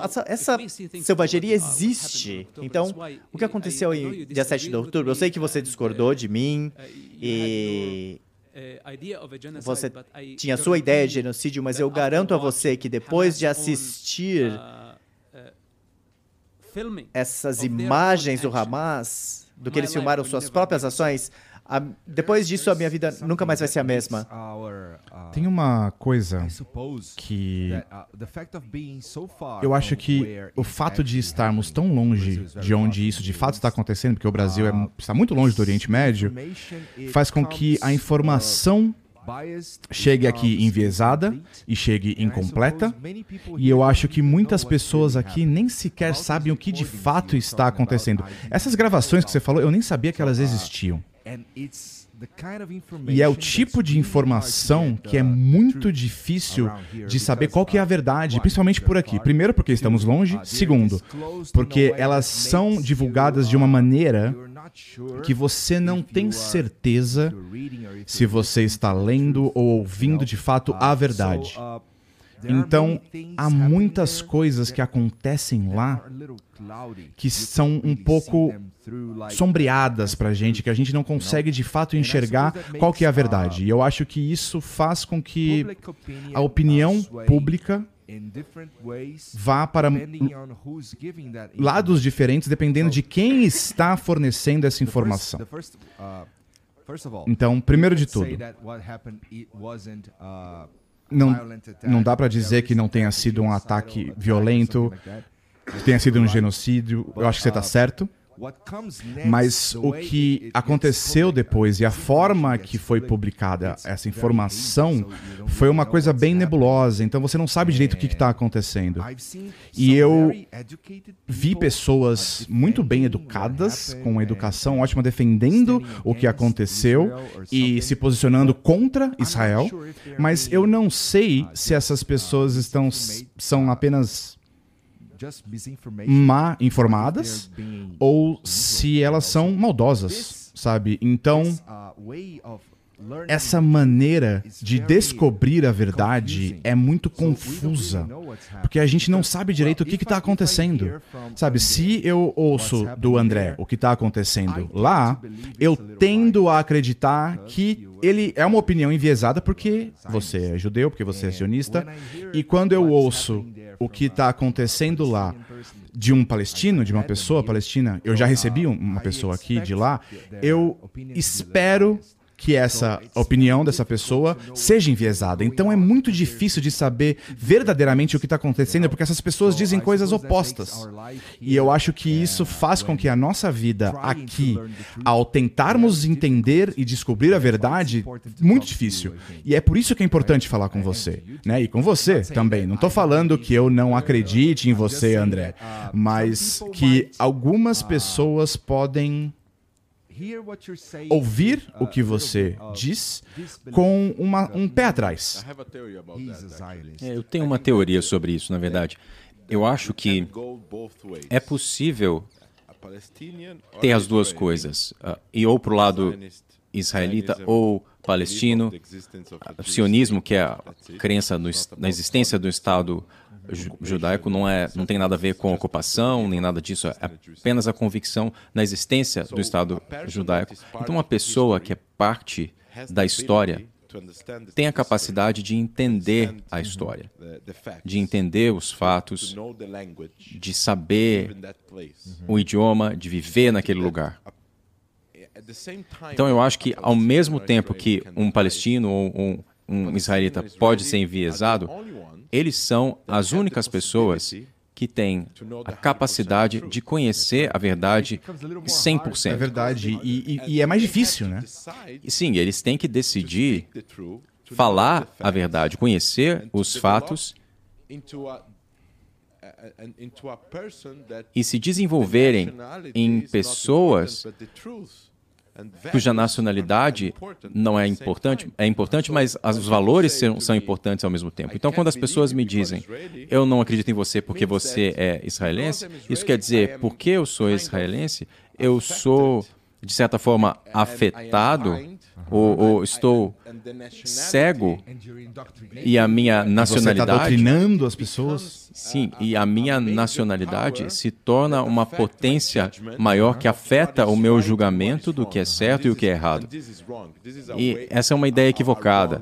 essa, essa selvageria existe. Então, o que aconteceu em dia 7 de outubro? Eu sei que você discordou de mim e você tinha a sua ideia de genocídio, mas eu garanto a você que depois de assistir essas imagens do Hamas, do que eles filmaram suas próprias ações, a, depois disso, a minha vida nunca mais vai ser a mesma. Tem uma coisa que eu acho que o fato de estarmos tão longe de onde isso de fato está acontecendo, porque o Brasil é, está muito longe do Oriente Médio, faz com que a informação chegue aqui enviesada e chegue incompleta. E eu acho que muitas pessoas aqui nem sequer sabem o que de fato está acontecendo. Essas gravações que você falou, eu nem sabia que elas existiam. E é o tipo de informação que é muito difícil de saber qual que é a verdade, principalmente por aqui. Primeiro, porque estamos longe. Segundo, porque elas são divulgadas de uma maneira que você não tem certeza se você está lendo ou ouvindo de fato a verdade. Então, há muitas coisas que acontecem lá que são um pouco sombreadas para a gente, que a gente não consegue de fato enxergar qual que é a verdade. E eu acho que isso faz com que a opinião pública vá para lados diferentes dependendo de quem está fornecendo essa informação. Então, primeiro de tudo, não, não dá para dizer que não tenha sido um ataque violento, que tenha sido um genocídio. Eu acho que você está certo. Mas o que aconteceu depois e a forma que foi publicada essa informação foi uma coisa bem nebulosa, então você não sabe direito o que está acontecendo. E eu vi pessoas muito bem educadas, com educação ótima, defendendo o que aconteceu e se posicionando contra Israel, mas eu não sei se essas pessoas estão são apenas má informadas ou se elas são maldosas, sabe? Então, essa maneira de descobrir a verdade é muito confusa, porque a gente não sabe direito o que está acontecendo. Sabe, se eu ouço do André o que está acontecendo lá, eu tendo a acreditar que ele é uma opinião enviesada porque você é judeu, porque você é sionista, e quando eu ouço o que está acontecendo lá de um palestino, de uma pessoa palestina, eu já recebi uma pessoa aqui de lá, eu espero que essa opinião dessa pessoa seja enviesada. Então é muito difícil de saber verdadeiramente o que está acontecendo, porque essas pessoas dizem coisas opostas. E eu acho que isso faz com que a nossa vida aqui, ao tentarmos entender e descobrir a verdade, muito difícil. E é por isso que é importante falar com você, né? E com você também. Não estou falando que eu não acredite em você, André, mas que algumas pessoas podem ouvir o que você diz com uma, um pé atrás. É, eu tenho uma teoria sobre isso, na verdade. Eu acho que é possível ter as duas coisas, uh, e ou para o lado israelita ou palestino, sionismo, que é a crença no, na existência do Estado judaico não, é, não tem nada a ver com ocupação, nem nada disso, é apenas a convicção na existência do Estado judaico. Então, uma pessoa que é parte da história tem a capacidade de entender a história, de entender os fatos, de saber o idioma, de viver naquele lugar. Então, eu acho que, ao mesmo tempo que um palestino ou um, um israelita pode ser enviesado, eles são as únicas pessoas que têm a capacidade de conhecer a verdade 100%. É verdade, e, e, e é mais difícil, né? Sim, eles têm que decidir falar a verdade, conhecer os fatos e se desenvolverem em pessoas cuja nacionalidade não é importante, é importante, mas os valores são, são importantes ao mesmo tempo. Então, quando as pessoas me dizem, eu não acredito em você porque você é israelense, isso quer dizer, porque eu sou israelense, eu sou, de certa forma, afetado ou, ou estou cego e a minha nacionalidade. Você está doutrinando as pessoas? Sim, e a minha nacionalidade se torna uma potência maior que afeta o meu julgamento do que é certo e o que é errado. E essa é uma ideia equivocada.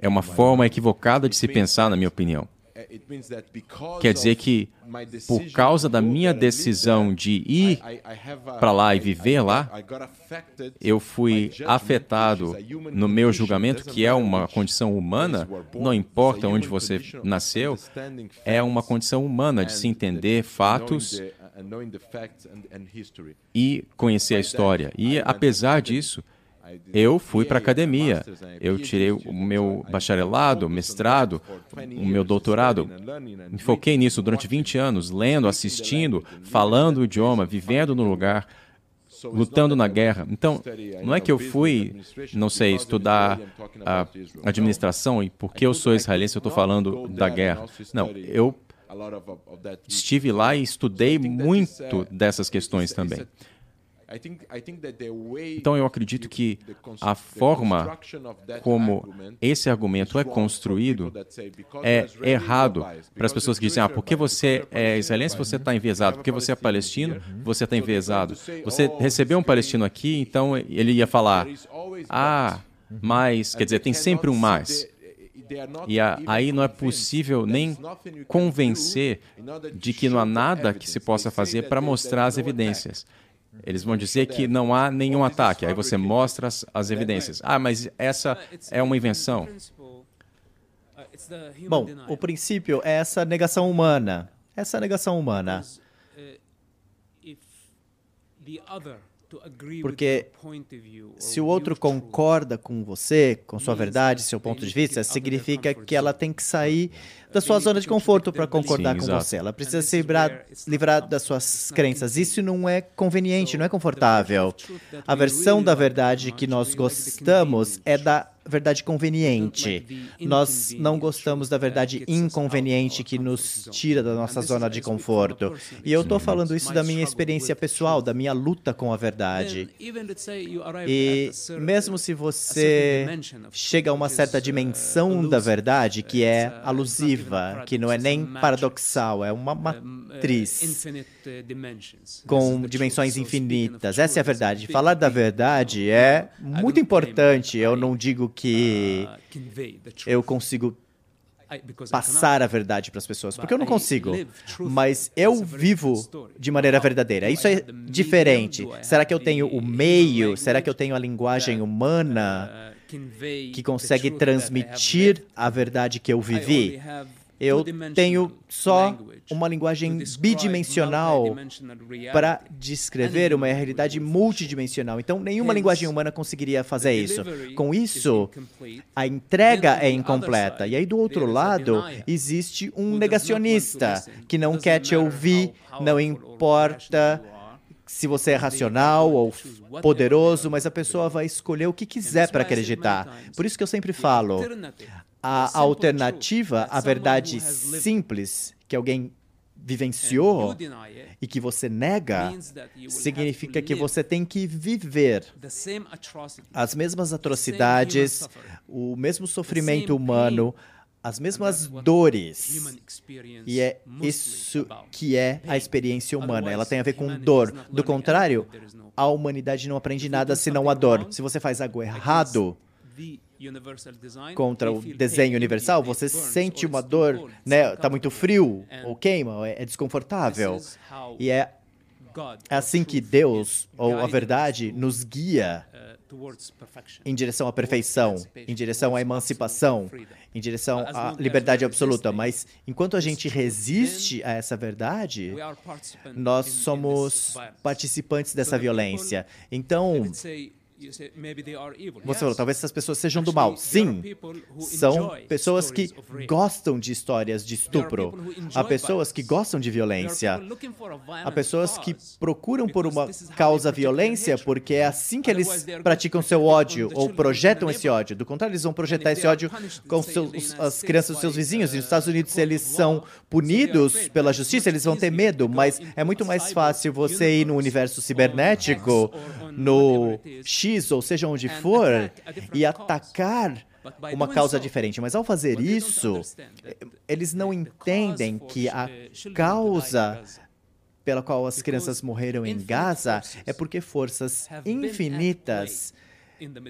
É uma forma equivocada de se pensar, na minha opinião. Quer dizer que, por causa da minha decisão de ir para lá e viver lá, eu fui afetado no meu julgamento, que é uma condição humana, não importa onde você nasceu, é uma condição humana de se entender fatos e conhecer a história. E, apesar disso, eu fui para a academia, eu tirei o meu bacharelado, mestrado, o meu doutorado. Me foquei nisso durante 20 anos, lendo, assistindo, falando o idioma, vivendo no lugar, lutando na guerra. Então, não é que eu fui, não sei, estudar a administração e porque eu sou israelense eu estou falando da guerra. Não, eu estive lá e estudei muito dessas questões também. Então eu acredito que a forma como esse argumento é construído é errado para as pessoas que dizem, ah, porque você é israelense, você está enviesado, porque você é palestino, você está enviesado. Você recebeu um palestino aqui, então ele ia falar, ah, mas, quer dizer, tem sempre um mais. E aí não é possível nem convencer de que não há nada que se possa fazer para mostrar as evidências. Eles vão dizer que não há nenhum ataque. Aí você mostra as, as evidências. Ah, mas essa é uma invenção. Bom, o princípio é essa negação humana. Essa negação humana. Porque se o outro concorda com você, com sua verdade, seu ponto de vista, significa que ela tem que sair da sua zona de conforto para concordar Sim, com você. Ela precisa se livrar, livrar das suas crenças. Isso não é conveniente, não é confortável. A versão da verdade que nós gostamos é da verdade conveniente. Nós não gostamos da verdade inconveniente que nos tira da nossa zona de conforto. E eu estou falando isso da minha experiência pessoal, da minha luta com a verdade. E mesmo se você chega a uma certa dimensão da verdade, que é alusiva, que não é nem paradoxal, é uma matriz com dimensões infinitas. Essa é a verdade. Falar da verdade é muito importante. Eu não digo que eu consigo passar a verdade para as pessoas, porque eu não consigo. Mas eu vivo de maneira verdadeira. Isso é diferente. Será que eu tenho o meio? Será que eu tenho a linguagem humana que consegue transmitir a verdade que eu vivi? Eu tenho só uma linguagem bidimensional para descrever uma realidade multidimensional. Então, nenhuma linguagem humana conseguiria fazer isso. Com isso, a entrega é incompleta. E aí, do outro lado, existe um negacionista que não quer te ouvir, não importa se você é racional ou poderoso, mas a pessoa vai escolher o que quiser para acreditar. Por isso que eu sempre falo, a alternativa à verdade simples que alguém vivenciou e que você nega, significa que você tem que viver as mesmas atrocidades, o mesmo sofrimento humano, as mesmas dores. E é isso que é a experiência humana. Ela tem a ver com dor. Do contrário, a humanidade não aprende nada senão a dor. Se você faz algo errado, contra o desenho universal, você sente uma dor, né? Tá muito frio ou queima, é, desconfortável. E é assim que Deus ou a verdade nos guia uh, em direção à perfeição, em direção à emancipação, em direção à liberdade absoluta. Mas enquanto a gente resiste a essa verdade, nós somos participantes dessa violência. Então, você falou, talvez essas pessoas sejam do mal. Sim, são pessoas que gostam de histórias de estupro. Há pessoas que gostam de violência. Há pessoas que procuram por uma causa violência porque é assim que eles praticam seu ódio ou projetam esse ódio. Do contrário, eles vão projetar esse ódio com seus, as crianças dos seus vizinhos. E nos Estados Unidos, se eles são punidos pela justiça, eles vão ter medo. Mas é muito mais fácil você ir no universo cibernético, no X ou seja onde for, e atacar uma causa diferente. Mas ao fazer isso, eles não entendem que a causa pela qual as crianças morreram em Gaza é porque forças infinitas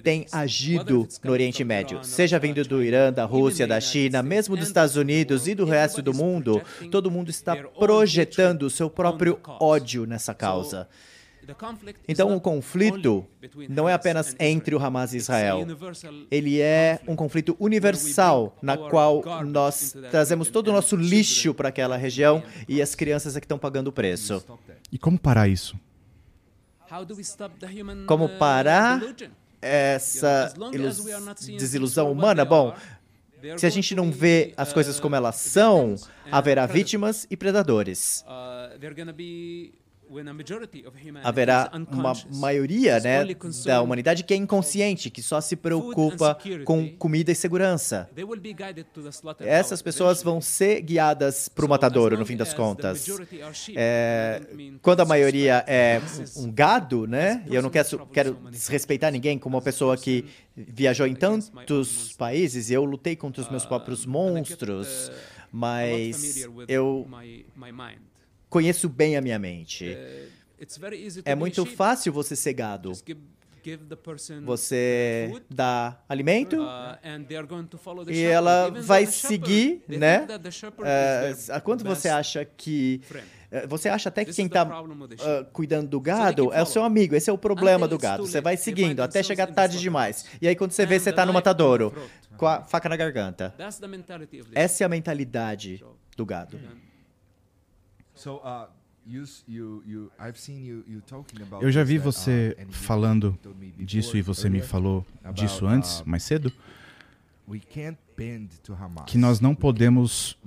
têm agido no Oriente Médio, seja vindo do Irã, da Rússia, da China, mesmo dos Estados Unidos e do resto do mundo, todo mundo está projetando o seu próprio ódio nessa causa. Então, o conflito não é apenas entre o Hamas e Israel. Ele é um conflito universal, na qual nós trazemos todo o nosso lixo para aquela região e as crianças é que estão pagando o preço. E como parar isso? Como uh, parar essa desilusão humana? Bom, se a gente não vê as coisas como elas são, haverá vítimas e predadores. Uh, haverá uma maioria né, da humanidade que é inconsciente, que só se preocupa com comida e segurança. Essas pessoas vão ser guiadas para o matadouro, no fim das contas. É, quando a maioria é um gado, né? E eu não quero, quero desrespeitar ninguém como uma pessoa que viajou em tantos países e eu lutei contra os meus próprios monstros, mas eu conheço bem a minha mente. É muito fácil você ser gado. Você dá alimento e ela vai seguir, né? Uh, quanto você acha que você acha até que quem está uh, cuidando do gado é o seu amigo. Esse é o problema do gado. Você vai seguindo até chegar tarde demais. E aí, quando você vê, você está no matadouro com a faca na garganta. Essa é a mentalidade do gado. Eu já vi você falando disso e você me falou disso antes, mais cedo. que nós não podemos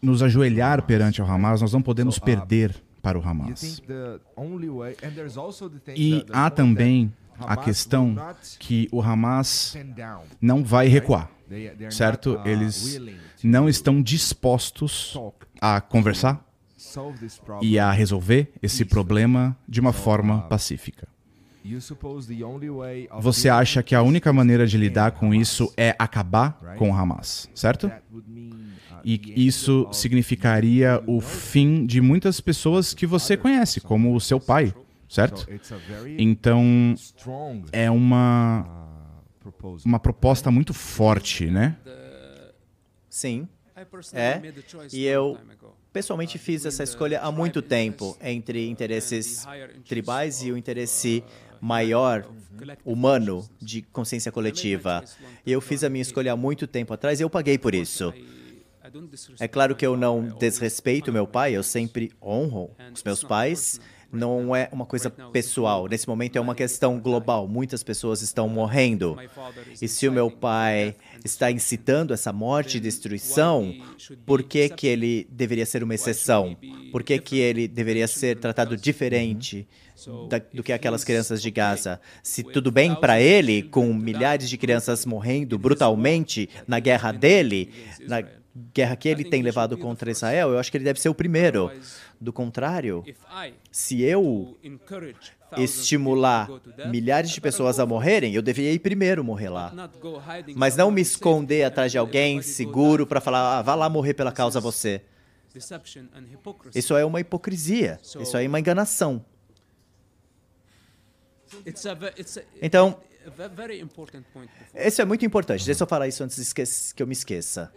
nos ajoelhar perante o Hamas, nós não podemos perder para o Hamas. E há também a questão que o Hamas não vai recuar, certo? Eles não estão dispostos a conversar e a resolver esse problema de uma forma pacífica. Você acha que a única maneira de lidar com isso é acabar com o Hamas, certo? E isso significaria o fim de muitas pessoas que você conhece, como o seu pai, certo? Então, é uma, uma proposta muito forte, né? Sim. É. E eu pessoalmente fiz essa escolha há muito tempo entre interesses tribais e o interesse maior humano de consciência coletiva. Eu fiz a minha escolha há muito tempo atrás e eu paguei por isso. É claro que eu não desrespeito meu pai, eu sempre honro os meus pais. Não é uma coisa pessoal. Nesse momento é uma questão global. Muitas pessoas estão morrendo. E se o meu pai está incitando essa morte e destruição, por que, que ele deveria ser uma exceção? Por que, que ele deveria ser tratado diferente? da, do que aquelas crianças de Gaza. Se tudo bem para ele, com milhares de crianças morrendo brutalmente na guerra dele, na guerra que ele tem levado contra Israel, eu acho que ele deve ser o primeiro. Do contrário, se eu estimular milhares de pessoas a morrerem, eu deveria ir primeiro morrer lá. Mas não me esconder atrás de alguém seguro para falar, ah, vá lá morrer pela causa você. Isso é uma hipocrisia. Isso é uma enganação. Então, isso é muito importante. Deixa eu falar isso antes que eu me esqueça.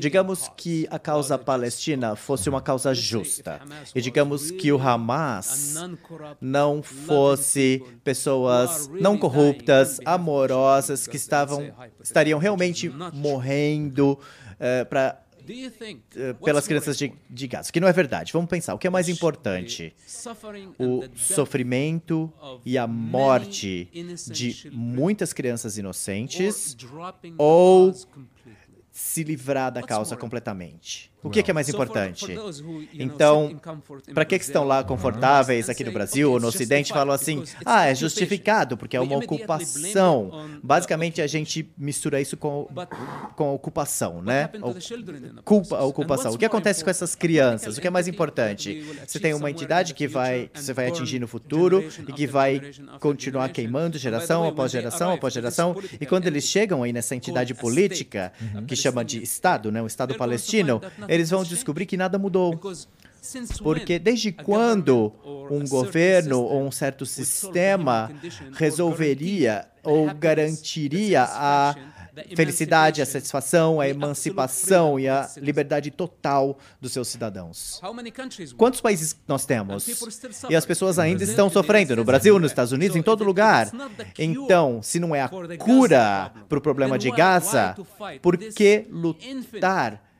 Digamos que a causa palestina fosse uma causa justa. E digamos que o Hamas não fosse pessoas não corruptas, amorosas, que estavam, estariam realmente morrendo uh, para eh, pelas crianças de, de Gaza, que não é verdade. Vamos pensar, o que é mais importante? O sofrimento e a morte de muitas crianças inocentes ou se livrar da causa completamente? O que, é, que é mais importante? Então, para que, estão lá confortáveis aqui no Brasil ou no Ocidente falam assim, ah, é justificado porque é uma ocupação. Basicamente, a gente mistura isso com, com ocupação, né? Culpa a ocupação. O que acontece com essas crianças? O que é mais importante? Você tem uma entidade que vai, você vai atingir no futuro e que vai continuar queimando geração após geração após geração. E quando eles chegam aí nessa entidade política, que chama de Estado, né? O Estado palestino, eles vão descobrir que nada mudou. Porque desde quando um governo ou um certo sistema resolveria ou garantiria a felicidade, a satisfação, a emancipação e a liberdade total dos seus cidadãos. Quantos países nós temos? E as pessoas ainda estão sofrendo, no Brasil, nos Estados Unidos, em todo lugar. Então, se não é a cura para o problema de Gaza, por que lutar?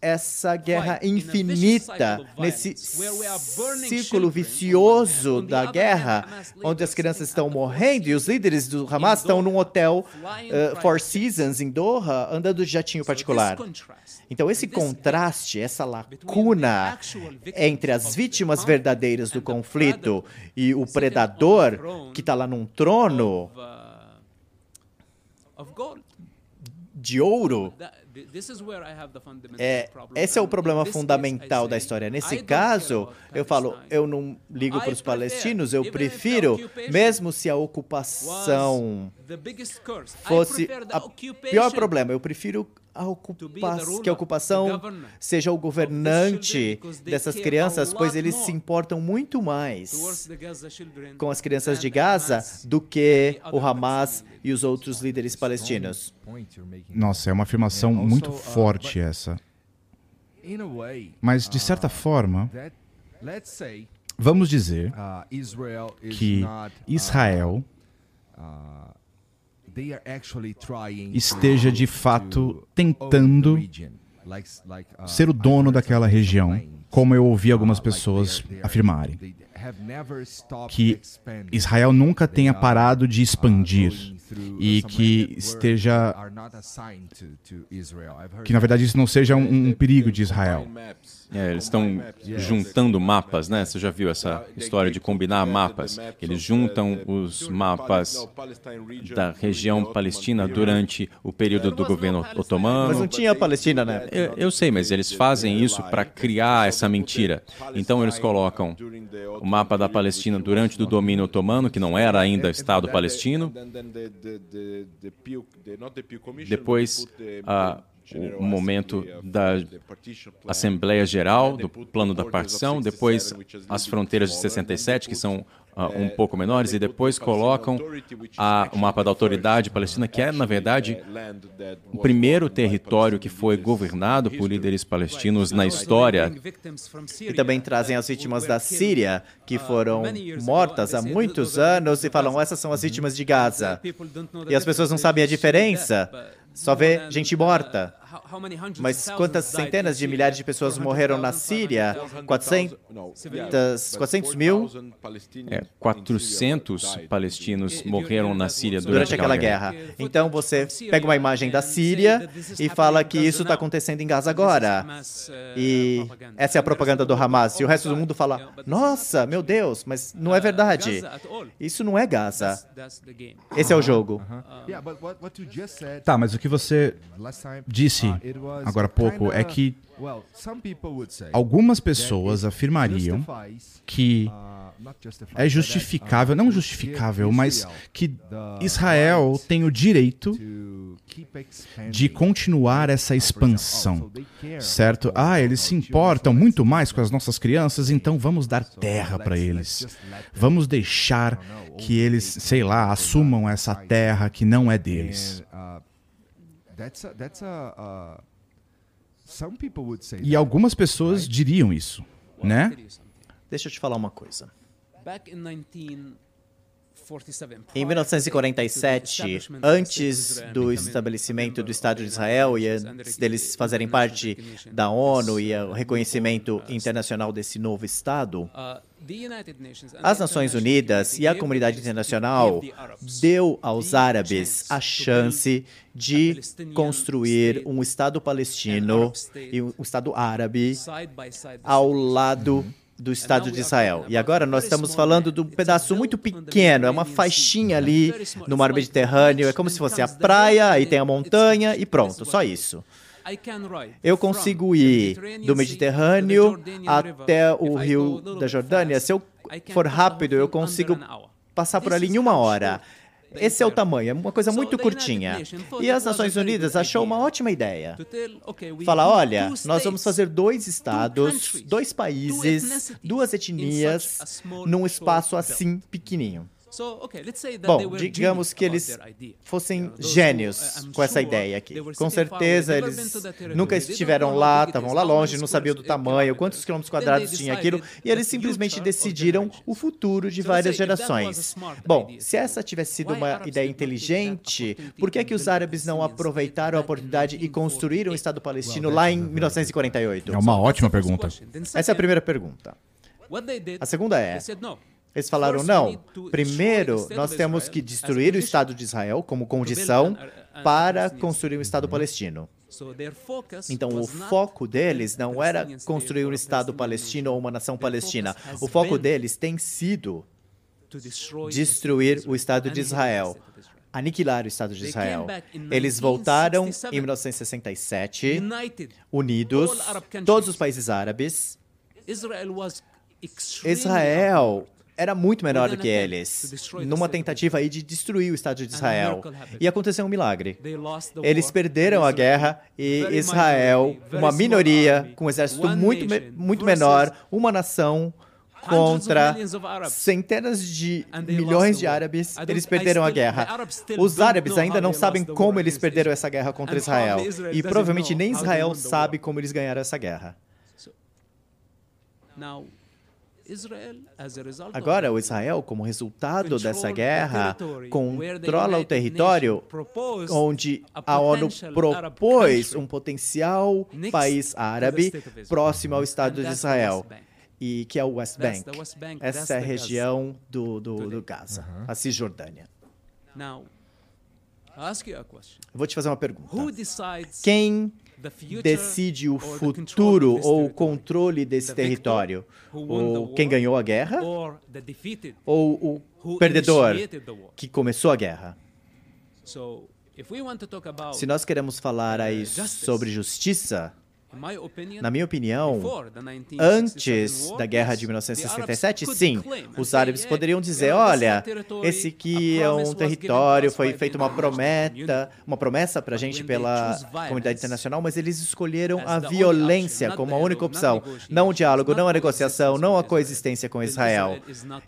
Essa guerra infinita, nesse círculo vicioso da guerra, onde as crianças estão morrendo e os líderes do Hamas estão num hotel uh, Four Seasons em Doha, andando de jatinho particular. Então, esse contraste, essa lacuna entre as vítimas verdadeiras do conflito e o predador que está lá num trono de ouro é, esse é o problema fundamental da história. Nesse caso, eu falo, eu não ligo para os palestinos, eu prefiro, mesmo se a ocupação fosse o pior problema, eu prefiro que a ocupação seja o governante dessas crianças, pois eles se importam muito mais com as crianças de Gaza do que o Hamas e os outros líderes palestinos. Nossa, é uma afirmação muito forte essa. Mas, de certa forma, vamos dizer que Israel esteja de fato tentando ser o dono daquela região, como eu ouvi algumas pessoas afirmarem. Que Israel nunca tenha parado de expandir e que esteja. que na verdade isso não seja um, um perigo de Israel. É, eles estão juntando mapas, né? Você já viu essa história de combinar mapas? Eles juntam os mapas da região palestina durante o período do governo otomano. Mas não tinha Palestina, né? Eu, eu sei, mas eles fazem isso para criar essa mentira. Então eles colocam o mapa da Palestina durante o domínio otomano, que não era ainda Estado palestino. Depois, a o momento da Assembleia Geral, do plano da partição, depois as fronteiras de 67, que são uh, um pouco menores, e depois colocam a, o mapa da autoridade palestina, que é, na verdade, o primeiro território que foi governado por líderes palestinos na história. E também trazem as vítimas da Síria, que foram mortas há muitos anos, e falam, essas são as vítimas de Gaza. E as pessoas não sabem a diferença só vê gente morta. Mas quantas centenas de milhares de pessoas morreram na Síria? 400, 400 mil? É, 400 palestinos morreram na Síria durante, durante aquela guerra. guerra. Então você pega uma imagem da Síria e fala que isso está acontecendo em Gaza agora. E essa é a propaganda do Hamas. E o resto do mundo fala: Nossa, meu Deus, mas não é verdade. Isso não é Gaza. Esse é o jogo. Tá, mas o que você disse agora há pouco é que algumas pessoas afirmariam que é justificável, não justificável, mas que Israel tem o direito de continuar essa expansão, certo? Ah, eles se importam muito mais com as nossas crianças, então vamos dar terra para eles. Vamos deixar que eles, sei lá, assumam essa terra que não é deles. E algumas pessoas diriam isso, né? Deixa eu te falar uma coisa. Em 1947, antes do estabelecimento do Estado de Israel e antes deles fazerem parte da ONU e o reconhecimento internacional desse novo Estado, as Nações Unidas e a comunidade internacional deu aos árabes a chance de construir um Estado palestino e um Estado árabe ao lado do Estado de Israel. E agora nós estamos falando de um pedaço muito pequeno, é uma faixinha ali no mar Mediterrâneo, é como se fosse a praia, aí tem a montanha e pronto, só isso. Eu consigo ir do Mediterrâneo até o rio da Jordânia. Se eu for rápido, eu consigo passar por ali em uma hora. Esse é o tamanho, é uma coisa muito curtinha. E as Nações Unidas achou uma ótima ideia. Falar, olha, nós vamos fazer dois estados, dois países, duas etnias, num espaço assim pequenininho. Bom, digamos que eles fossem gênios com essa ideia aqui. Com certeza eles nunca estiveram lá, estavam lá longe, não sabiam do tamanho, quantos quilômetros quadrados tinha aquilo, e eles simplesmente decidiram o futuro de várias gerações. Bom, se essa tivesse sido uma ideia inteligente, por que, é que os árabes não aproveitaram a oportunidade e construíram o Estado palestino lá em 1948? É uma ótima pergunta. Essa é a primeira pergunta. A segunda é: eles falaram: não, primeiro nós temos que destruir o Estado de Israel como condição para construir um Estado palestino. Então, o foco deles não era construir um Estado palestino ou uma nação palestina. O foco deles tem sido destruir o Estado de Israel, aniquilar o Estado de Israel. Eles voltaram em 1967, unidos, todos os países árabes. Israel era muito menor do que eles, numa tentativa aí de destruir o Estado de Israel. E aconteceu um milagre. Eles perderam a guerra e Israel, uma minoria com um exército muito, muito menor, uma nação contra centenas de milhões de árabes, eles perderam a guerra. Os árabes ainda não sabem como eles perderam essa guerra contra Israel. E provavelmente nem Israel sabe como eles ganharam essa guerra. Agora, o Israel, como resultado dessa guerra, controla o território onde a ONU propôs um potencial país árabe próximo ao Estado de Israel e que é o West Bank. Essa é a região do, do, do Gaza, a Cisjordânia. Vou te fazer uma pergunta. Quem decide o futuro ou o controle desse território? O, quem ganhou a guerra? Ou o perdedor que começou a guerra? Se nós queremos falar aí sobre justiça, na minha opinião, antes da guerra de 1967, sim, os árabes poderiam dizer: olha, esse aqui é um território, foi feita uma promessa, uma promessa para a gente pela comunidade internacional, mas eles escolheram a violência como a única opção, não o diálogo, não a negociação, não a coexistência com Israel.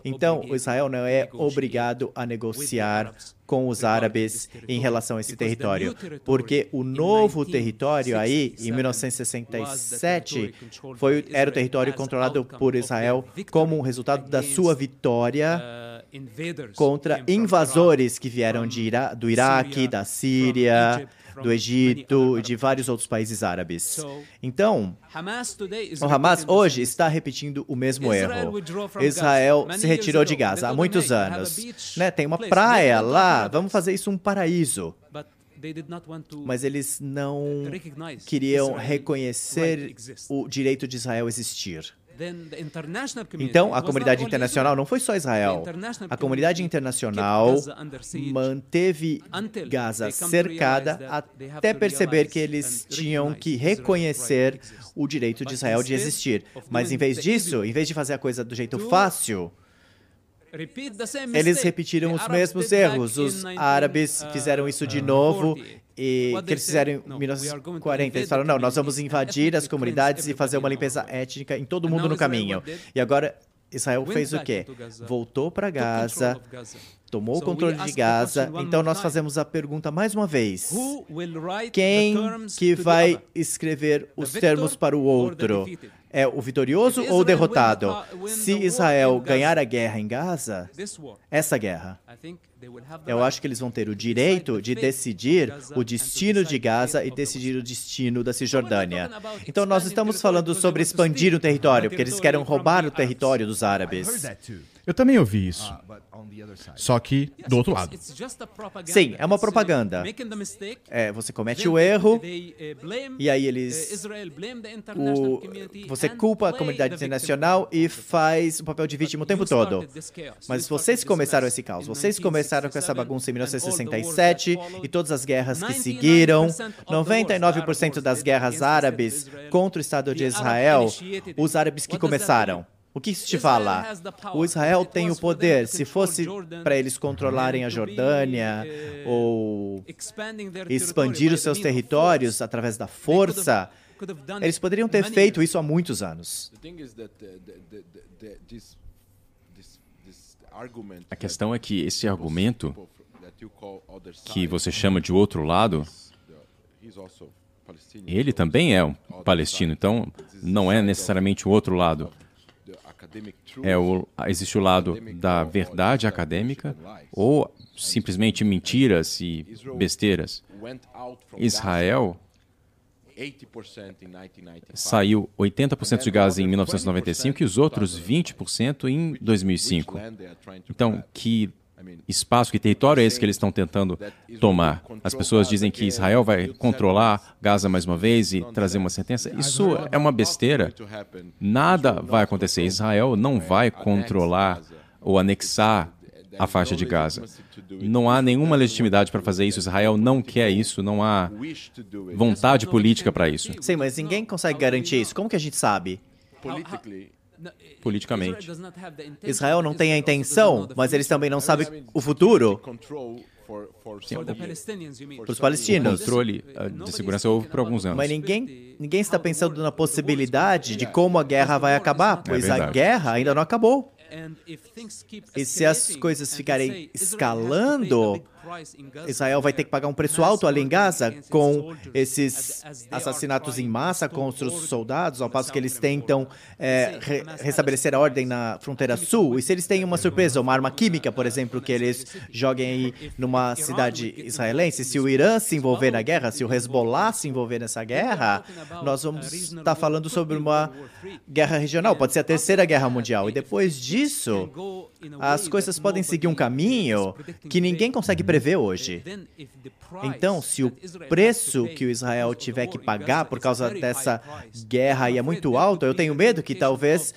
Então, o Israel não é obrigado a negociar com os árabes em relação a esse território, porque o novo território aí, em 1967, foi, era o território controlado por Israel como um resultado da sua vitória contra invasores que vieram de do Iraque, da Síria, do Egito e de vários outros países árabes. Então, o Hamas hoje está repetindo o mesmo erro. Israel se retirou de Gaza há muitos anos. Né? Tem uma praia lá, vamos fazer isso um paraíso. Mas eles não queriam reconhecer o direito de Israel existir. Então, a comunidade internacional não foi só Israel. A comunidade internacional manteve Gaza cercada até perceber que eles tinham que reconhecer o direito de Israel de existir. Mas, em vez disso, em vez de fazer a coisa do jeito fácil, eles repetiram os mesmos erros. Os árabes uh, fizeram isso de novo e que eles fizeram em 1940. Eles falaram, não, nós vamos invadir as comunidades e fazer uma limpeza étnica em todo mundo no caminho. E agora Israel fez o quê? Voltou para Gaza, tomou o controle de Gaza. Então nós fazemos a pergunta mais uma vez: quem que vai escrever os termos para o outro? é o vitorioso ou o derrotado? Se Israel ganhar a guerra em Gaza, essa guerra, eu acho que eles vão ter o direito de decidir o destino de Gaza e decidir o destino da Cisjordânia. Então, nós estamos falando sobre expandir o território, porque eles querem roubar o território dos árabes. Eu também ouvi isso. Só que do outro lado. Sim, é uma propaganda. É, você comete o erro e aí eles. O, você culpa a comunidade internacional e faz o papel de vítima o tempo todo. Mas vocês começaram esse caos. Vocês começaram com essa bagunça em 1967 e todas as guerras que seguiram. 99% das guerras árabes contra o Estado de Israel, os árabes que começaram. O que isso te fala? O Israel tem o poder. Se fosse para eles controlarem a Jordânia uh, ou expandir os seus territórios através da força, eles poderiam ter feito isso há muitos anos. A questão é que esse argumento que você chama de outro lado, ele também é um palestino, então não é necessariamente o outro lado. É o, existe o lado da verdade acadêmica ou simplesmente mentiras e besteiras. Israel saiu 80% de gás em 1995 e os outros 20% em 2005. Então, que espaço, que território é esse que eles estão tentando tomar? As pessoas dizem que Israel vai controlar Gaza mais uma vez e trazer uma sentença. Isso é uma besteira. Nada vai acontecer. Israel não vai controlar ou anexar a faixa de Gaza. Não há nenhuma legitimidade para fazer isso. Israel não quer isso, não há vontade política para isso. Sim, mas ninguém consegue garantir isso. Como que a gente sabe? Politicamente. Israel não tem a intenção, mas eles também não sabem o futuro. Para os palestinos. O controle uh, de segurança houve por alguns anos. Mas ninguém, ninguém está pensando na possibilidade de como a guerra vai acabar, pois a guerra ainda não acabou. E se as coisas ficarem escalando, Israel vai ter que pagar um preço alto ali em Gaza com esses assassinatos em massa contra os soldados, ao passo que eles tentam é, re restabelecer a ordem na fronteira sul. E se eles têm uma surpresa, uma arma química, por exemplo, que eles joguem aí numa cidade israelense, se o Irã se envolver na guerra, se o Hezbollah se envolver nessa guerra, nós vamos estar falando sobre uma guerra regional, pode ser a terceira guerra mundial. E depois disso, as coisas podem seguir um caminho que ninguém consegue prever prevê hoje. Então, se o preço que o Israel tiver que pagar por causa dessa guerra é muito alto, eu tenho medo que talvez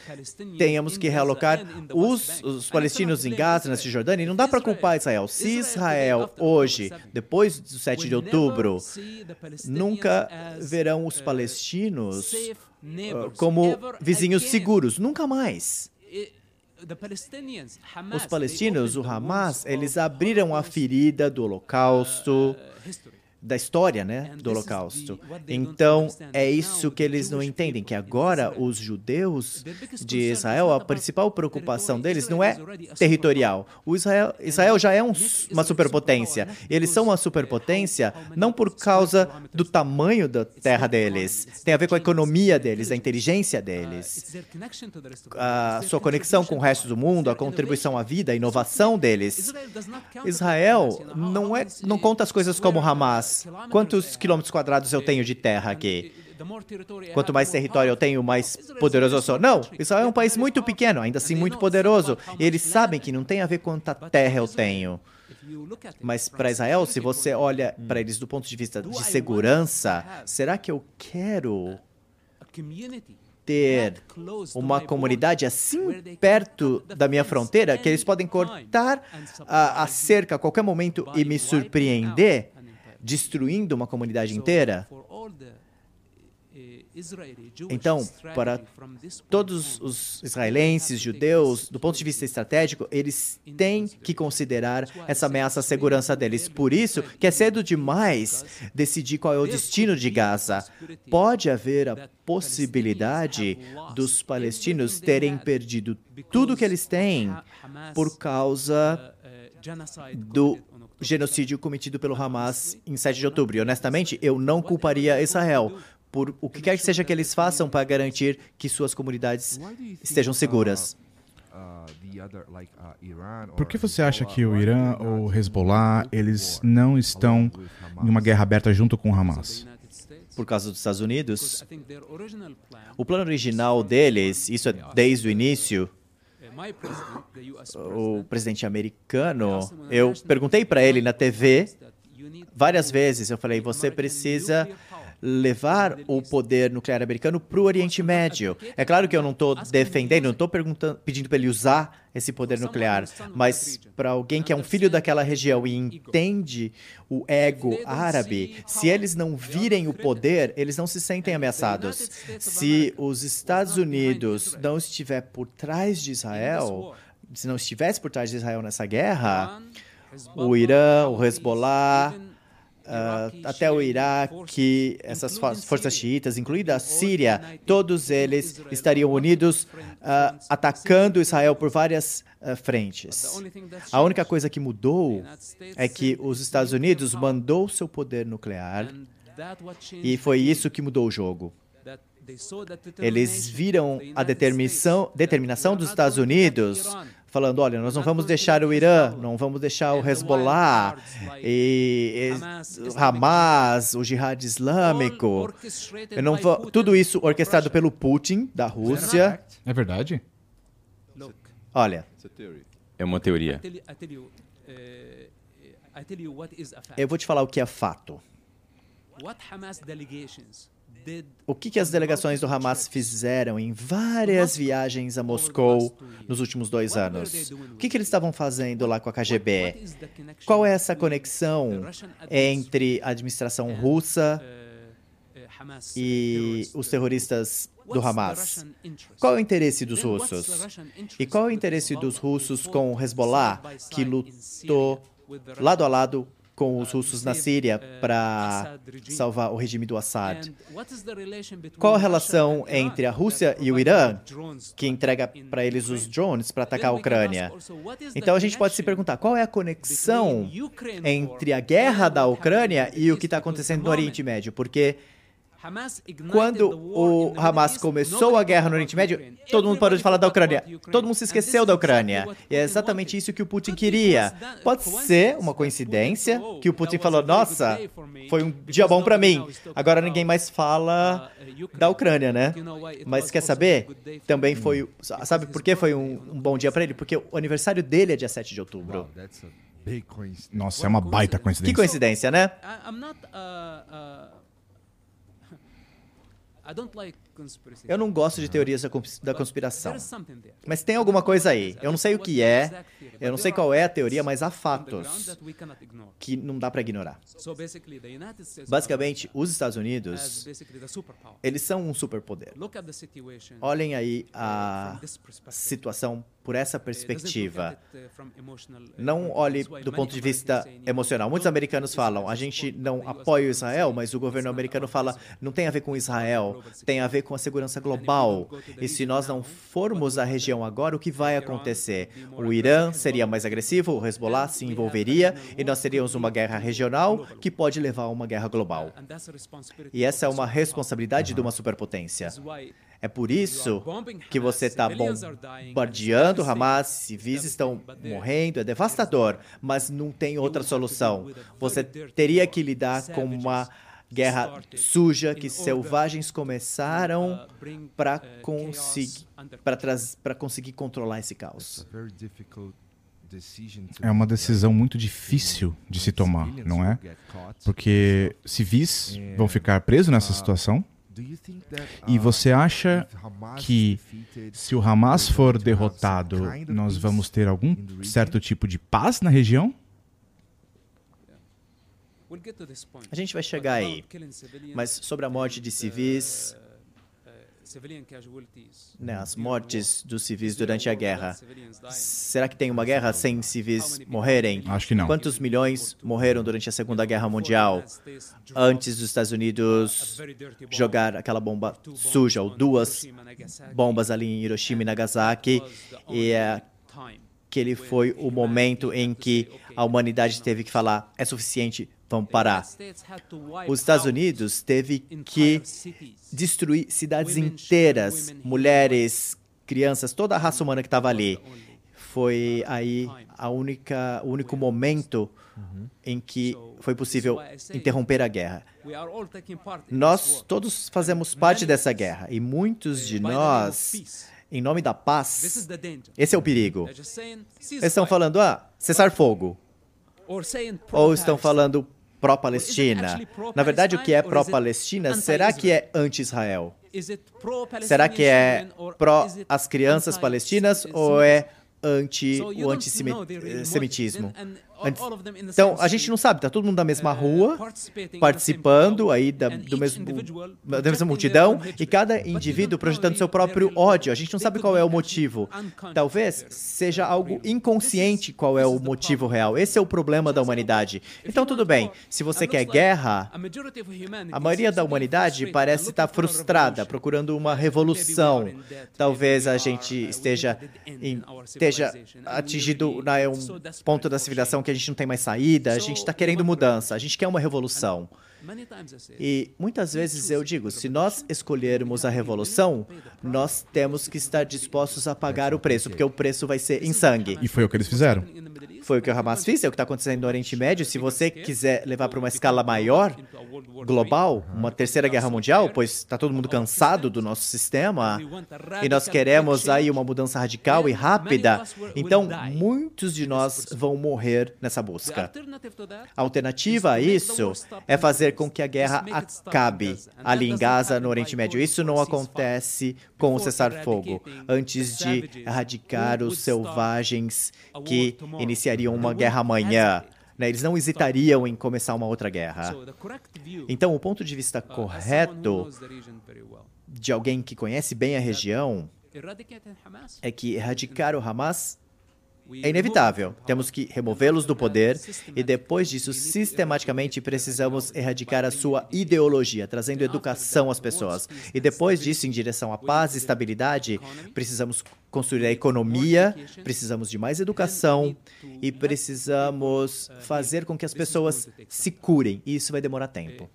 tenhamos que realocar os, os palestinos em Gaza, na Cisjordânia, e não dá para culpar Israel. Se Israel hoje, depois do 7 de outubro, nunca verão os palestinos uh, como vizinhos seguros, nunca mais. Os palestinos, o Hamas, eles abriram a ferida do Holocausto, da história né, do Holocausto. Então, é isso que eles não entendem, que agora os judeus de Israel, a principal preocupação deles não é territorial. O Israel, Israel já é um, uma superpotência. Eles são uma superpotência não por causa do tamanho da terra deles, tem a ver com a economia deles, a inteligência deles, a sua conexão com o resto do mundo, a contribuição à vida, a inovação deles. Israel não, é, não conta as coisas como Hamas quantos quilômetros quadrados eu tenho de terra aqui? Quanto mais território eu tenho, mais poderoso eu sou. Não, Israel é um país muito pequeno, ainda assim muito poderoso. E eles sabem que não tem a ver quanta terra eu tenho. Mas para Israel, se você olha para eles do ponto de vista de segurança, será que eu quero ter uma comunidade assim perto da minha fronteira que eles podem cortar a, a cerca a qualquer momento e me surpreender? Destruindo uma comunidade inteira. Então, para todos os israelenses, judeus, do ponto de vista estratégico, eles têm que considerar essa ameaça à segurança deles. Por isso que é cedo demais decidir qual é o destino de Gaza. Pode haver a possibilidade dos palestinos terem perdido tudo que eles têm por causa do genocídio cometido pelo Hamas em 7 de outubro. E, honestamente, eu não culparia Israel por o que quer que seja que eles façam para garantir que suas comunidades estejam seguras. Por que você acha que o Irã ou o Hezbollah eles não estão em uma guerra aberta junto com o Hamas? Por causa dos Estados Unidos? O plano original deles, isso é desde o início, o presidente americano, eu perguntei para ele na TV várias vezes, eu falei, você precisa levar o poder nuclear americano para o Oriente Médio. É claro que eu não estou defendendo, não estou pedindo para ele usar esse poder nuclear, mas para alguém que é um filho daquela região e entende o ego árabe, se eles não virem o poder, eles não se sentem ameaçados. Se os Estados Unidos não estiver por trás de Israel, se não estivesse por trás de Israel nessa guerra, o Irã, o Hezbollah, Uh, até o Iraque, essas forças xiitas, incluindo a Síria, todos eles estariam unidos uh, atacando Israel por várias uh, frentes. A única coisa que mudou é que os Estados Unidos mandou seu poder nuclear e foi isso que mudou o jogo. Eles viram a determinação, determinação dos Estados Unidos falando, olha, nós não vamos deixar o Irã, não vamos deixar o Hezbollah, e, e Hamas, o jihad islâmico, não tudo isso orquestrado pelo Putin, da Rússia. É verdade? Olha, é uma teoria. Eu vou te falar o que é fato. O que, que as delegações do Hamas fizeram em várias viagens a Moscou nos últimos dois anos? O que, que eles estavam fazendo lá com a KGB? Qual é essa conexão entre a administração russa e os terroristas do Hamas? Qual é o interesse dos russos? E qual é o interesse dos russos com o Hezbollah, que lutou lado a lado com os russos na Síria para salvar o regime do Assad. Qual a relação entre a Rússia e o Irã, que entrega para eles os drones para atacar a Ucrânia? Então a gente pode se perguntar qual é a conexão entre a guerra da Ucrânia e o que está acontecendo no Oriente Médio, porque quando o Hamas começou a guerra no Oriente Médio, todo mundo parou de falar da Ucrânia. Todo mundo se esqueceu da Ucrânia. E é exatamente isso que o Putin queria. Pode ser uma coincidência que o Putin falou: nossa, foi um dia bom para mim. Agora ninguém mais fala da Ucrânia, né? Mas quer saber? Também foi. Sabe por que foi um, um bom dia para ele? Porque o aniversário dele é dia 7 de outubro. Nossa, é uma baita coincidência. Que coincidência, né? I don't like Eu não gosto de teorias da conspiração. Mas tem alguma coisa aí. Eu não sei o que é, eu não sei qual é a teoria, mas há fatos que não dá para ignorar. Basicamente, os Estados Unidos, eles são um superpoder. Olhem aí a situação por essa perspectiva. Não olhe do ponto de vista emocional. Muitos americanos falam, a gente não apoia o Israel, mas o governo americano fala, não tem a ver com Israel, tem a ver com a segurança global. E se nós não formos à região agora, o que vai acontecer? O Irã seria mais agressivo, o Hezbollah se envolveria e nós teríamos uma guerra regional que pode levar a uma guerra global. E essa é uma responsabilidade de uma superpotência. É por isso que você está bombardeando Hamas, civis estão morrendo, é devastador, mas não tem outra solução. Você teria que lidar com uma guerra suja que selvagens começaram para conseguir para conseguir controlar esse caos. É uma decisão muito difícil de se tomar, não é? Porque civis vão ficar presos nessa situação e você acha que se o Hamas for derrotado, nós vamos ter algum certo tipo de paz na região? A gente vai chegar aí. Mas sobre a morte de civis, né, as mortes dos civis durante a guerra. Será que tem uma guerra sem civis morrerem? Acho que não. Quantos milhões morreram durante a Segunda Guerra Mundial antes dos Estados Unidos jogar aquela bomba suja ou duas bombas ali em Hiroshima e Nagasaki? E é aquele foi o momento em que a humanidade teve que falar: é suficiente, vamos parar. Os Estados Unidos teve que destruir cidades inteiras, mulheres, crianças, toda a raça humana que estava ali. Foi aí a única, o único momento em que foi possível interromper a guerra. Nós todos fazemos parte dessa guerra e muitos de nós, em nome da paz, esse é o perigo. Eles estão falando, ah, cessar fogo. Ou estão falando pró-Palestina. Na verdade, o que é pró-Palestina, será que é anti-Israel? Será que é pró as crianças palestinas ou é anti o antissemitismo? Então, a gente não sabe, tá todo mundo da mesma rua, participando aí da, do mesmo, da mesma multidão, e cada indivíduo projetando seu próprio ódio. A gente não sabe qual é o motivo. Talvez seja algo inconsciente qual é o motivo real. Esse é o problema da humanidade. Então, tudo bem, se você quer guerra, a maioria da humanidade parece estar frustrada, procurando uma revolução. Talvez a gente esteja, em, esteja atingido né, um ponto da civilização que que a gente não tem mais saída, a gente está querendo mudança, a gente quer uma revolução. E muitas vezes eu digo, se nós escolhermos a revolução, nós temos que estar dispostos a pagar o preço, porque o preço vai ser em sangue. E foi o que eles fizeram. Foi o que o Hamas fez, é o que está acontecendo no Oriente Médio. Se você quiser levar para uma escala maior, global, uma terceira guerra mundial, pois está todo mundo cansado do nosso sistema e nós queremos aí uma mudança radical e rápida, então muitos de nós vão morrer nessa busca. A alternativa a isso é fazer com que a guerra acabe ali em Gaza, no Oriente Médio. Isso não acontece com o cessar-fogo, antes de erradicar os selvagens que iniciariam uma guerra amanhã. Né? Eles não hesitariam em começar uma outra guerra. Então, o ponto de vista correto de alguém que conhece bem a região é que erradicar o Hamas é inevitável. Temos que removê-los do poder e, depois disso, sistematicamente precisamos erradicar a sua ideologia, trazendo educação às pessoas. E depois disso, em direção à paz e estabilidade, precisamos construir a economia, precisamos de mais educação e precisamos fazer com que as pessoas se curem. E isso vai demorar tempo.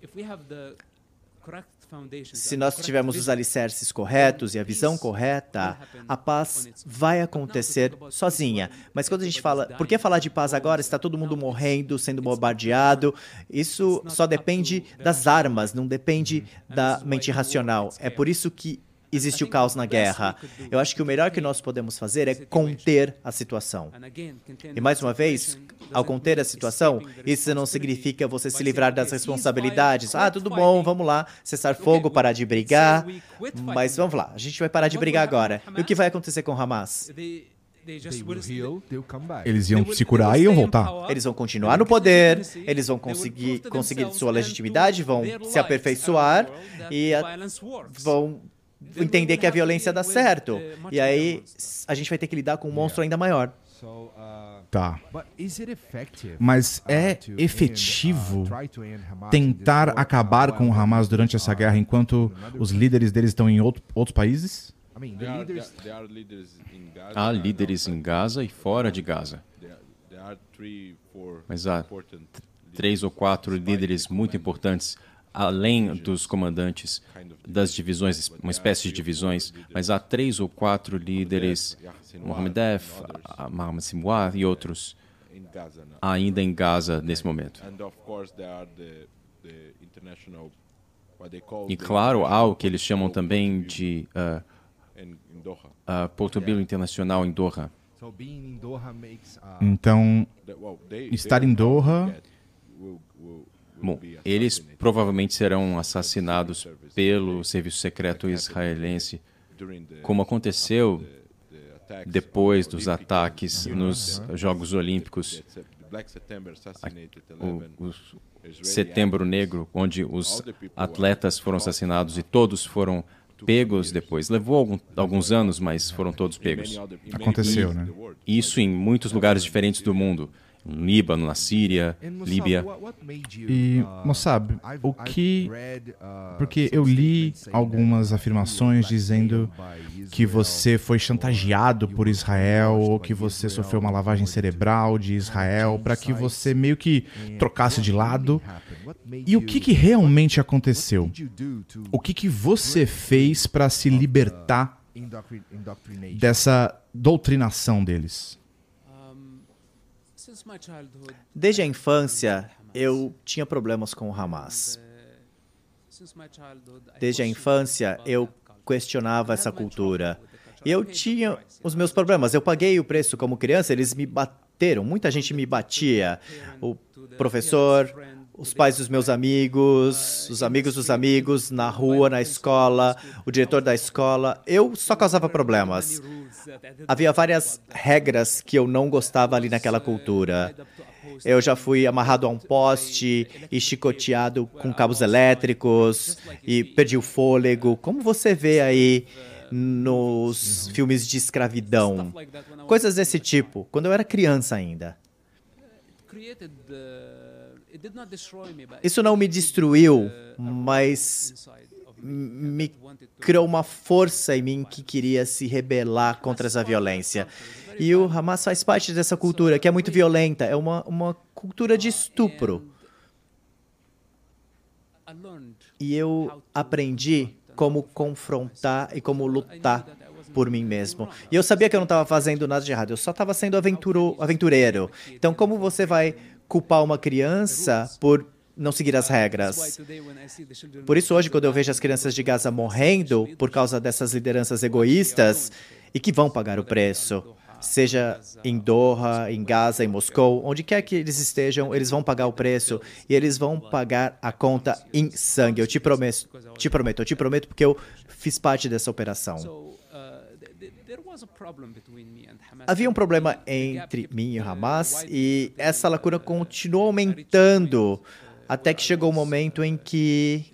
Se nós tivermos os alicerces corretos e a visão correta, a paz vai acontecer sozinha. Mas quando a gente fala, por que falar de paz agora? Está todo mundo morrendo, sendo bombardeado. Isso só depende das armas, não depende da mente racional. É por isso que existe o caos na guerra. Eu acho que o melhor que nós podemos fazer é conter a situação. E mais uma vez, ao conter a situação, isso não significa você se livrar das responsabilidades. Ah, tudo bom, vamos lá, cessar fogo, parar de brigar. Mas vamos lá, a gente vai parar de brigar agora. E o que vai acontecer com Hamas? Eles iam se curar e iam voltar. Eles vão continuar no poder, eles vão conseguir, conseguir sua legitimidade, vão se aperfeiçoar e a, vão entender que a violência dá certo. E aí a gente vai ter que lidar com um monstro ainda maior. Tá. Mas é efetivo tentar acabar com o Hamas durante essa guerra enquanto os líderes deles estão em outro, outros países? Há líderes em Gaza e fora de Gaza. Mas há três ou quatro líderes muito importantes além dos comandantes das divisões, uma espécie de divisões, mas há três ou quatro líderes, Mohamed Def, Mohamed Simwar e outros, ainda em Gaza nesse momento. E claro, há o que eles chamam também de uh, uh, Portobello Internacional em Doha. Então, estar em Doha Bom, eles provavelmente serão assassinados pelo serviço secreto israelense, como aconteceu depois dos ataques nos Jogos Olímpicos, o, Setembro Negro, onde os atletas foram assassinados e todos foram pegos depois. Levou algum, alguns anos, mas foram todos pegos. Aconteceu, né? Isso em muitos lugares diferentes do mundo no Líbano, na Síria, Líbia. E, Mossab, o que. Porque eu li algumas afirmações dizendo que você foi chantageado por Israel ou que você sofreu uma lavagem cerebral de Israel para que você meio que trocasse de lado. E o que, que realmente aconteceu? O que, que você fez para se libertar dessa doutrinação deles? Desde a infância, eu tinha problemas com o Hamas. Desde a infância, eu questionava essa cultura. E eu tinha os meus problemas. Eu paguei o preço como criança, eles me bateram. Muita gente me batia. O professor, os pais dos meus amigos, os amigos dos amigos, na rua, na escola, o diretor da escola. Eu só causava problemas. Havia várias regras que eu não gostava ali naquela cultura. Eu já fui amarrado a um poste e chicoteado com cabos elétricos e perdi o fôlego. Como você vê aí nos filmes de escravidão? Coisas desse tipo, quando eu era criança ainda. Isso não me destruiu, mas me criou uma força em mim que queria se rebelar contra essa violência. E o Hamas faz parte dessa cultura, que é muito violenta, é uma, uma cultura de estupro. E eu aprendi como confrontar e como lutar por mim mesmo. E eu sabia que eu não estava fazendo nada de errado, eu só estava sendo aventuro, aventureiro. Então, como você vai culpar uma criança por não seguir as regras. Por isso, hoje, quando eu vejo as crianças de Gaza morrendo por causa dessas lideranças egoístas e que vão pagar o preço, seja em Doha, em Gaza, em Moscou, onde quer que eles estejam, eles vão pagar o preço e eles vão pagar a conta em sangue. Eu te prometo, te prometo, eu te prometo porque eu fiz parte dessa operação. Havia um problema entre mim e Hamas e essa lacuna continuou aumentando até que chegou o um momento em que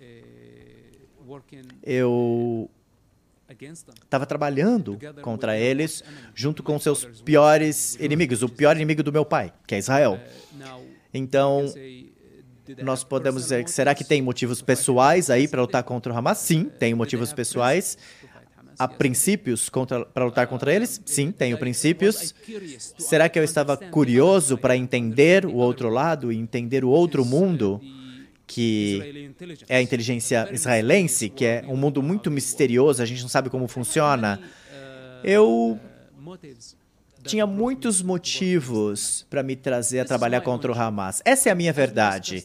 eu estava trabalhando contra eles junto com seus piores inimigos, o pior inimigo do meu pai, que é Israel. Então, nós podemos dizer, será que tem motivos pessoais aí para lutar contra o Hamas? Sim, tem motivos pessoais. Há princípios para lutar contra eles? Sim, tenho princípios. Será que eu estava curioso para entender o outro lado e entender o outro mundo? que é a inteligência israelense, que é um mundo muito misterioso, a gente não sabe como funciona. Eu tinha muitos motivos para me trazer a trabalhar contra o Hamas. Essa é a minha verdade.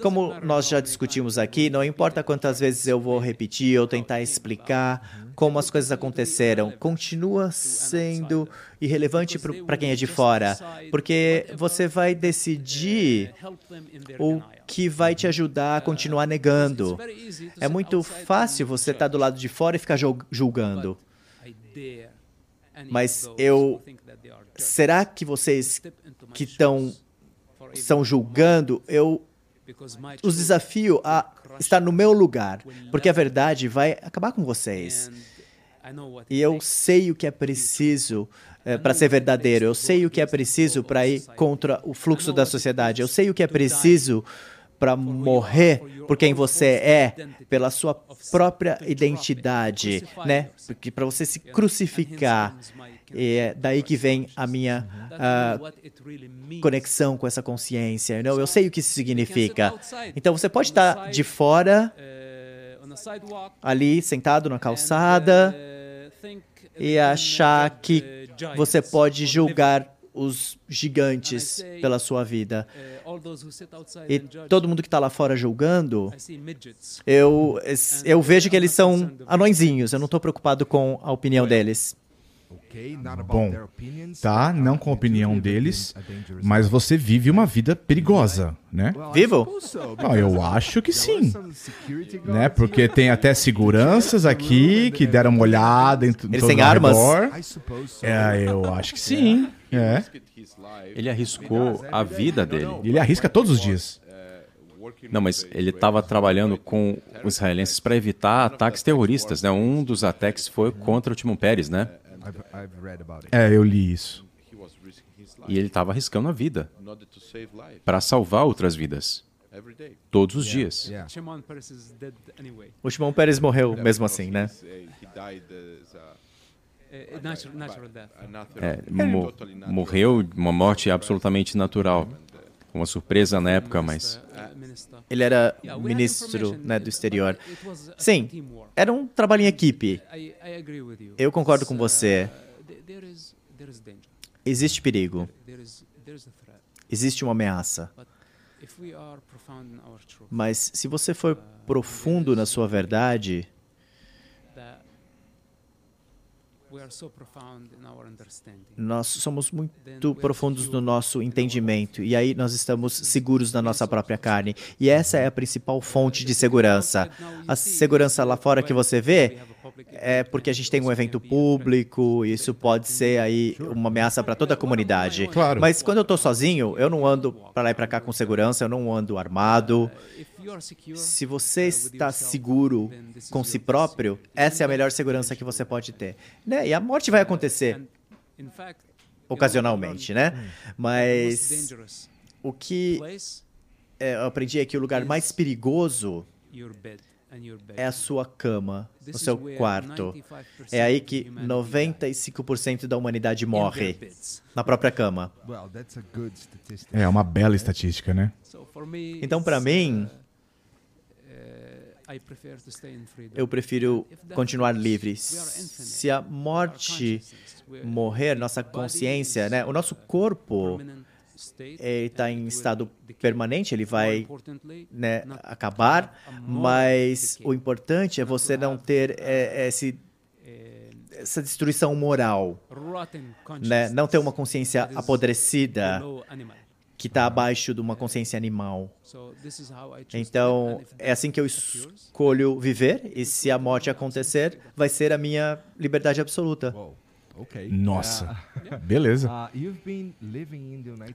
Como nós já discutimos aqui, não importa quantas vezes eu vou repetir ou tentar explicar como as coisas aconteceram, continua sendo irrelevante para quem é de fora, porque você vai decidir o que vai te ajudar a continuar negando. É muito fácil você estar tá do lado de fora e ficar julgando. Mas eu. Será que vocês que estão estão julgando, eu os desafio a estar no meu lugar, porque a verdade vai acabar com vocês. E eu sei o que é preciso é, para ser verdadeiro, eu sei o que é preciso para ir contra o fluxo da sociedade, eu sei o que é preciso para morrer por quem você é, pela sua própria identidade, né? Porque para você se crucificar, é daí que vem a minha uh, conexão com essa consciência. Know? Eu sei o que isso significa. Então você pode estar de fora, ali sentado na calçada, e achar que você pode julgar os gigantes pela sua vida. E todo mundo que está lá fora julgando, eu, eu vejo que eles são anõezinhos. Eu não estou preocupado com a opinião deles. Bom, tá, não com a opinião deles, mas você vive uma vida perigosa, né? Vivo? Não, eu acho que sim. Né? Porque tem até seguranças aqui que deram uma olhada em Eles têm armas? É, eu acho que sim. É. Ele arriscou a vida dele. Ele arrisca todos os dias. Não, mas ele estava trabalhando com os israelenses para evitar ataques terroristas, né? Um dos ataques foi contra o Timon Pérez, né? É, eu li isso. E ele estava arriscando a vida para salvar outras vidas. Todos os dias. O Shimon Peres morreu mesmo assim, né? É, mo morreu uma morte absolutamente natural. Uma surpresa na época, mas. Ele era ministro né, do exterior. Sim, era um trabalho em equipe. Eu concordo com você. Existe perigo. Existe uma ameaça. Mas se você for profundo na sua verdade, nós somos muito profundos no nosso entendimento e aí nós estamos seguros na nossa própria carne. E essa é a principal fonte de segurança. A segurança lá fora que você vê é porque a gente tem um evento público, isso pode ser aí uma ameaça para toda a comunidade. Claro. Mas quando eu estou sozinho, eu não ando para lá e para cá com segurança, eu não ando armado. Se você está seguro com si próprio, essa é a melhor segurança que você pode ter. Né? E a morte vai acontecer ocasionalmente, né? Mas o que é, eu aprendi é que o lugar mais perigoso é a sua cama, o seu quarto. É aí que 95% da humanidade morre na própria cama. É uma bela estatística, né? Então, para mim, eu prefiro continuar livre. Se a morte morrer, nossa consciência, né, o nosso corpo está em estado permanente, ele vai né, acabar, mas o importante é você não ter é, esse, essa destruição moral, né? não ter uma consciência apodrecida que está abaixo de uma consciência animal. Então, é assim que eu escolho viver, e se a morte acontecer, vai ser a minha liberdade absoluta. Nossa, beleza. Uh,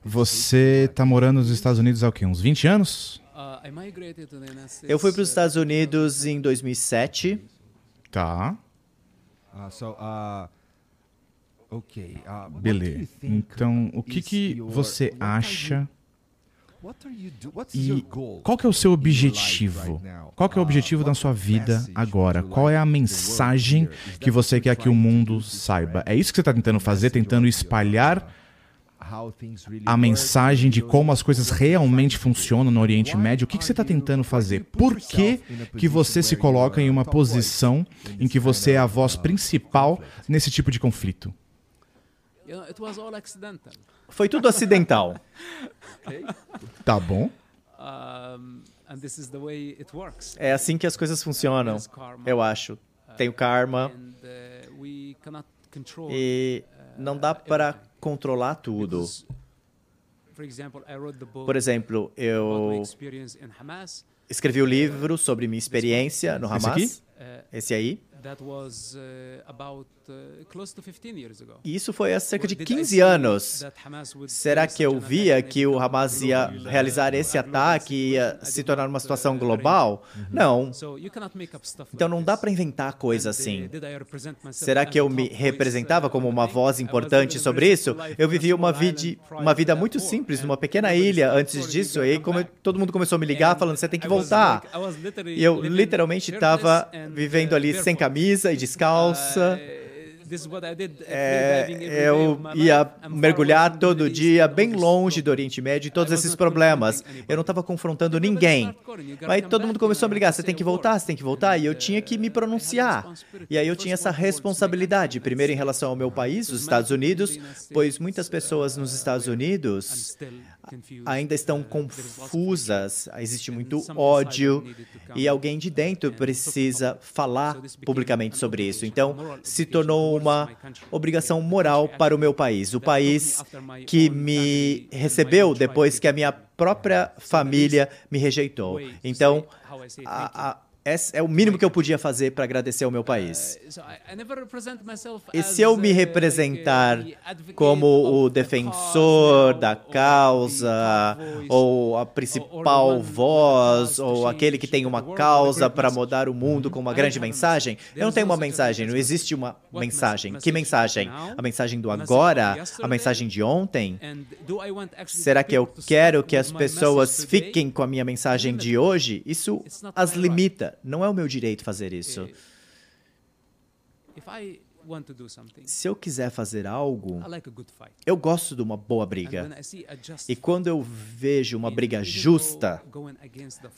Você está morando nos Estados Unidos há o quê? Uns 20 anos? Eu fui para os Estados Unidos em 2007. Tá. Uh, so, uh, okay. Uh, Beleza. Então, o que, que você acha e qual que é o seu objetivo? Qual que é o objetivo da sua vida agora? Qual é a mensagem que você quer que o mundo saiba? É isso que você está tentando fazer, tentando espalhar a mensagem de como as coisas realmente funcionam no Oriente Médio, o que, que você está tentando fazer? Por que, que você se coloca em uma posição em que você é a voz principal nesse tipo de conflito? Foi tudo acidental. Tá bom. É assim que as coisas funcionam, eu acho. Tem o karma. E não dá para controlar tudo. Por exemplo, eu escrevi o um livro sobre minha experiência no Hamas. Esse aí. E isso foi há cerca de 15 anos. Será que eu via que o Hamas ia realizar esse ataque e ia se tornar uma situação global? Não. Então não dá para inventar coisa assim. Será que eu me representava como uma voz importante sobre isso? Eu vivia uma vida, uma vida muito simples numa pequena ilha antes disso, e aí como todo mundo começou a me ligar falando você tem que voltar. E eu literalmente estava vivendo ali sem camisa e descalça. É, eu ia mergulhar todo dia bem longe do Oriente Médio e todos esses problemas. Eu não estava confrontando ninguém. Mas todo mundo começou a brigar: você tem que voltar, você tem que voltar. E eu tinha que me pronunciar. E aí eu tinha essa responsabilidade, primeiro em relação ao meu país, os Estados Unidos, pois muitas pessoas nos Estados Unidos ainda estão confusas, existe muito ódio e alguém de dentro precisa falar publicamente sobre isso. Então, se tornou uma obrigação moral para o meu país, o país que me recebeu depois que a minha própria família me rejeitou. Então, a, a é o mínimo que eu podia fazer para agradecer ao meu país. E se eu me representar como o defensor da causa, ou a principal voz, ou aquele que tem uma causa para mudar o mundo com uma grande mensagem, eu não tenho uma mensagem, não existe uma mensagem. Que mensagem? A mensagem do agora? A mensagem de ontem? Será que eu quero que as pessoas fiquem com a minha mensagem de hoje? Isso as limita. Não é o meu direito fazer isso. Se eu quiser fazer algo, eu gosto de uma boa briga. E quando eu vejo uma briga justa,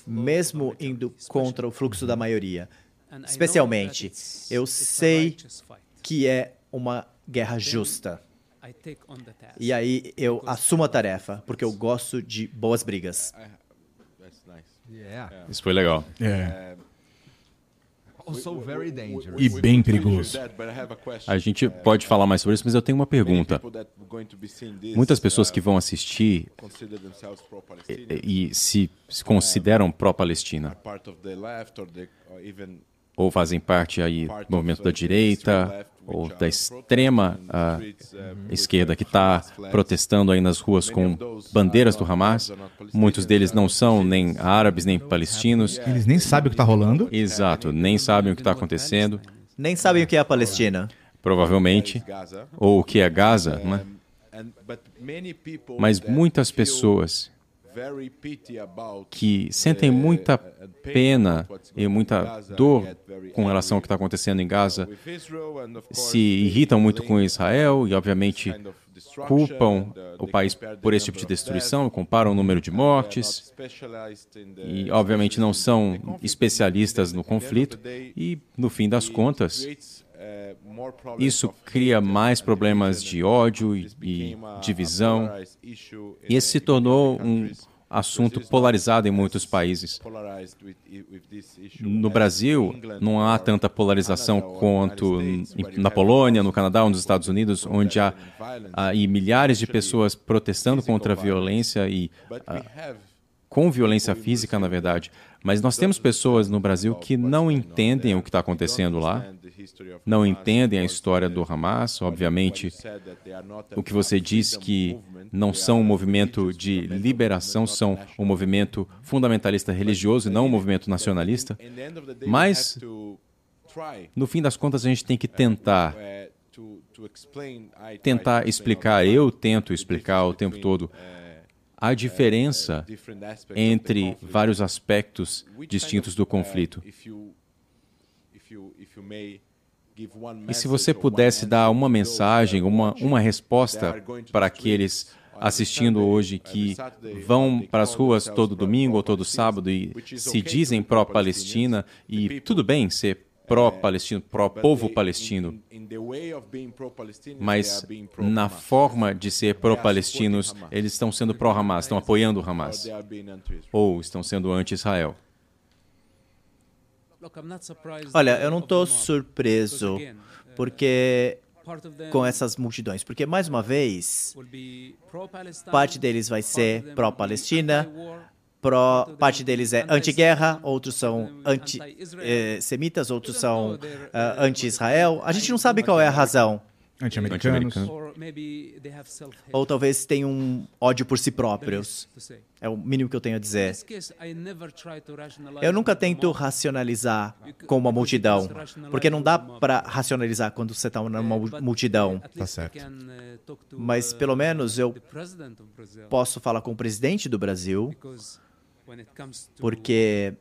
mesmo indo contra o fluxo da maioria, especialmente, eu sei que é uma guerra justa. E aí eu assumo a tarefa, porque eu gosto de boas brigas. Isso foi legal. É e bem perigoso. A gente pode falar mais sobre isso, mas eu tenho uma pergunta. Muitas pessoas que vão assistir e, e se, se consideram pró-Palestina ou fazem parte aí do movimento da direita ou da extrema uh, esquerda que está protestando aí nas ruas com bandeiras do Hamas. Muitos deles não são nem árabes nem palestinos. Eles nem sabem o que está rolando. Exato, nem sabem o que está acontecendo. Nem sabem o que é a Palestina. Provavelmente. Ou o que é Gaza, né? Mas muitas pessoas que sentem muita pena e muita dor com relação ao que está acontecendo em Gaza, se irritam muito com Israel e, obviamente, culpam o país por esse tipo de destruição, comparam o número de mortes e, obviamente, não são especialistas no conflito e, no fim das contas, isso cria mais problemas de ódio e, e divisão. E esse se tornou um assunto polarizado em muitos países. No Brasil, não há tanta polarização quanto na Polônia, no Canadá ou nos Estados Unidos, onde há, há milhares de pessoas protestando contra a violência e uh, com violência física, na verdade. Mas nós temos pessoas no Brasil que não entendem o que está acontecendo lá, não entendem a história do Hamas. Obviamente, o que você disse que não são um movimento de liberação, são um movimento fundamentalista religioso e não um movimento nacionalista. Mas No fim das contas, a gente tem que tentar tentar explicar, eu tento explicar o tempo todo a diferença entre vários aspectos distintos do conflito. E se você pudesse dar uma mensagem, uma, uma resposta para aqueles assistindo hoje que vão para as ruas todo domingo ou todo sábado e se dizem pró-Palestina, e tudo bem ser pró-palestino, pró-povo palestino, mas na forma de ser pró-palestinos, eles estão sendo pró-Hamas, estão apoiando o Hamas, ou estão sendo anti-Israel. Olha, eu não estou surpreso, porque com essas multidões, porque mais uma vez parte deles vai ser pró-Palestina, pró, parte deles é anti-guerra, outros são anti-semitas, outros são uh, anti-Israel. A gente não sabe qual é a razão. Anti-americanos. Ou talvez tenham um ódio por si próprios. É o mínimo que eu tenho a dizer. Eu nunca tento racionalizar com uma multidão, porque não dá para racionalizar quando você está numa multidão. Tá certo. Mas pelo menos eu posso falar com o presidente do Brasil, porque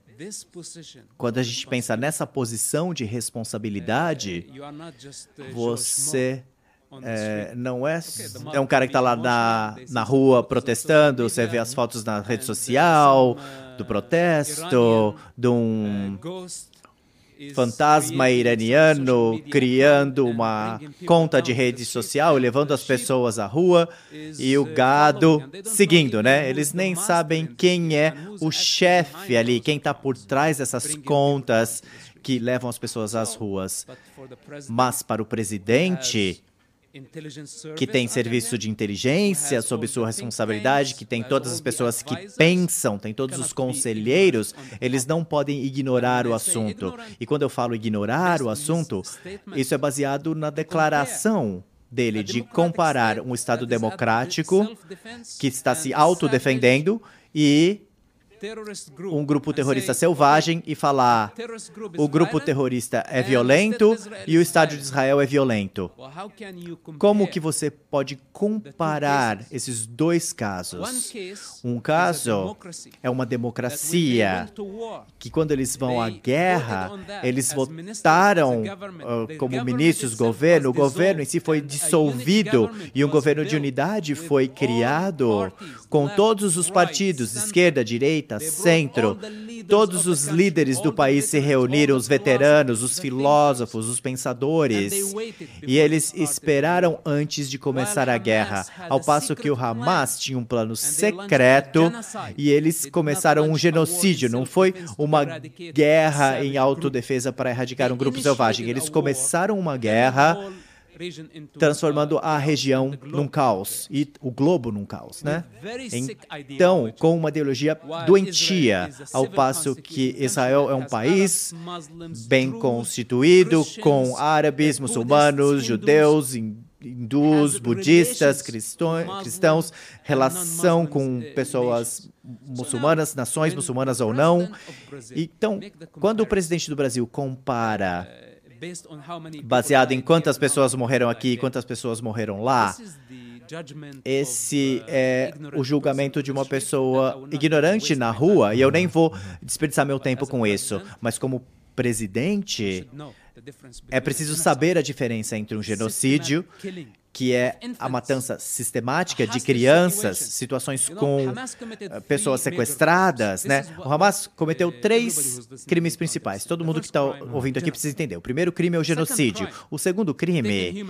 quando a gente pensa nessa posição de responsabilidade, você é, não é, é um cara que está lá na, na rua protestando, você vê as fotos na rede social do protesto, de um fantasma iraniano criando uma conta de rede social, levando as pessoas à rua e o gado seguindo, né? Eles nem sabem quem é o chefe ali, quem está por trás dessas contas que levam as pessoas às ruas. Mas para o presidente, que tem serviço de inteligência sob sua responsabilidade, que tem todas as pessoas que pensam, tem todos os conselheiros, eles não podem ignorar o assunto. E quando eu falo ignorar o assunto, isso é baseado na declaração dele de comparar um Estado democrático que está se autodefendendo e um grupo terrorista selvagem e falar o grupo terrorista é violento e o Estado de Israel. É violento. Como que você pode comparar esses dois casos? Um caso é uma democracia que quando eles vão à guerra, eles votaram uh, como ministros governo, o governo em si foi dissolvido e um governo de unidade foi criado com todos os partidos, esquerda, direita, direita, centro. Todos os líderes do país se reuniram, os veteranos, os filósofos, os pensadores, e eles esperaram antes de começar a guerra, ao passo que o Hamas tinha um plano secreto e eles começaram um genocídio. Não foi uma guerra em autodefesa para erradicar um grupo selvagem. Eles começaram uma guerra transformando a região num caos e o globo num caos, né? Então, com uma ideologia doentia, ao passo que Israel é um país bem constituído, com árabes, muçulmanos, judeus, hindus, budistas, cristãos, relação com pessoas muçulmanas, nações muçulmanas ou não. Então, quando o presidente do Brasil compara baseado em quantas pessoas morreram aqui e quantas pessoas morreram lá. Esse é o julgamento de uma pessoa ignorante na rua, e eu nem vou desperdiçar meu tempo com isso, mas como presidente, é preciso saber a diferença entre um genocídio que é a matança sistemática de crianças, situações com eh, pessoas sequestradas, né? O Hamas cometeu três crimes principais. Todo mundo que está ouvindo aqui precisa entender. O primeiro crime é o genocídio. O segundo crime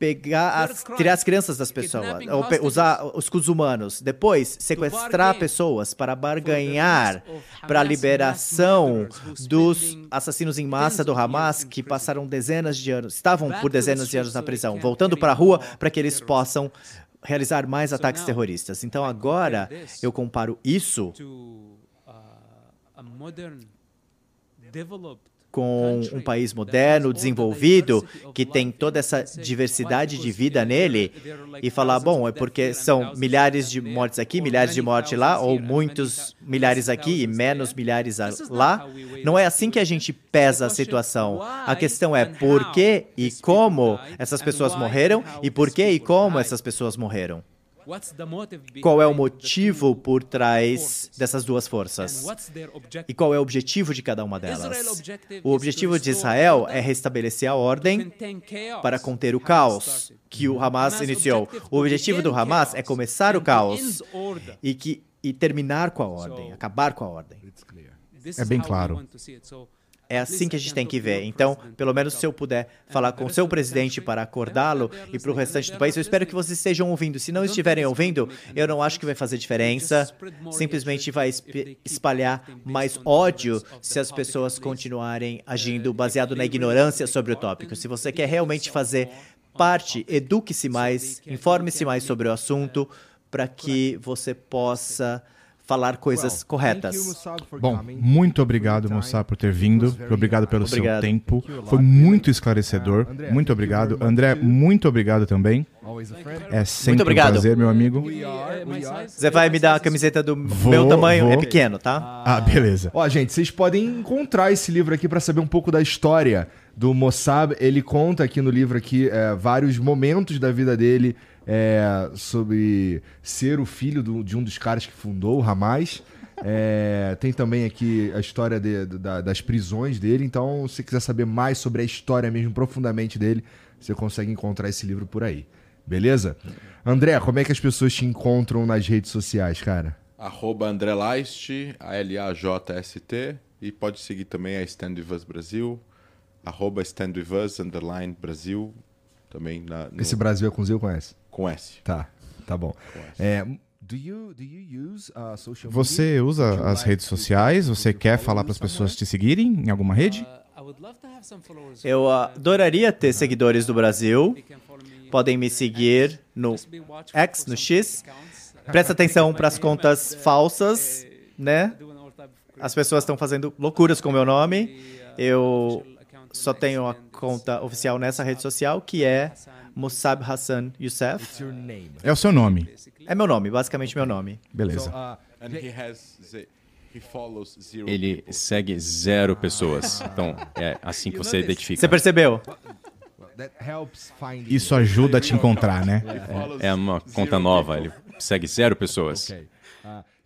pegar as, tirar as crianças das pessoas, ou pe, usar os humanos, depois sequestrar pessoas para barganhar para a liberação dos assassinos em massa do Hamas que passaram dezenas de anos, estavam por dezenas de anos na prisão, voltando para a rua para que eles possam realizar mais ataques terroristas. Então agora eu comparo isso com um país moderno, desenvolvido, que tem toda essa diversidade de vida nele, e falar, bom, é porque são milhares de mortes aqui, milhares de mortes lá, ou muitos milhares aqui e menos milhares lá. Não é assim que a gente pesa a situação. A questão é por que e como essas pessoas morreram e por que e como essas pessoas morreram. Qual é o motivo por trás dessas duas forças? E qual é o objetivo de cada uma delas? O objetivo de Israel é restabelecer a ordem para conter o caos que o Hamas iniciou. O objetivo do Hamas é começar o caos e, que, e terminar com a ordem, acabar com a ordem. É bem claro. É assim que a gente tem que ver. Então, pelo menos se eu puder falar com o seu presidente para acordá-lo e para o restante do país, eu espero que vocês estejam ouvindo. Se não estiverem ouvindo, eu não acho que vai fazer diferença. Simplesmente vai espalhar mais ódio se as pessoas continuarem agindo baseado na ignorância sobre o tópico. Se você quer realmente fazer parte, eduque-se mais, informe-se mais sobre o assunto para que você possa falar coisas corretas. Bom, muito obrigado, Moçá, por ter vindo. Obrigado pelo obrigado. seu tempo. Foi muito esclarecedor. Muito obrigado. André, muito obrigado também. É sempre um prazer, meu amigo. Você vai me dar a camiseta do vou, meu tamanho? Vou. É pequeno, tá? Ah, beleza. Ó, gente, vocês podem encontrar esse livro aqui para saber um pouco da história do Mossab. Ele conta aqui no livro aqui é, vários momentos da vida dele é, sobre ser o filho do, de um dos caras que fundou o Hamas. É, tem também aqui a história de, da, das prisões dele. Então, se quiser saber mais sobre a história mesmo profundamente dele, você consegue encontrar esse livro por aí. Beleza? André, como é que as pessoas te encontram nas redes sociais, cara? Arroba André Laist, A-L-A-J-S-T. E pode seguir também a Stand With Us Brasil, arroba Stand With Us, underline Brasil. Também na, no... Esse Brasil é com Z ou com S? Com S. Tá, tá bom. É, você usa as redes sociais? Você quer falar para as pessoas te seguirem em alguma rede? Eu adoraria ter seguidores do Brasil. Podem me seguir no X, no X. Presta atenção para as contas falsas, né? As pessoas estão fazendo loucuras com o meu nome. Eu só tenho a conta oficial nessa rede social, que é Musab Hassan Youssef. É o seu nome. É meu nome, basicamente meu nome. Beleza. Ele segue zero pessoas. Então, é assim que você identifica. Você percebeu? Isso ajuda a te encontrar, né? É, é uma conta nova. Ele segue zero pessoas.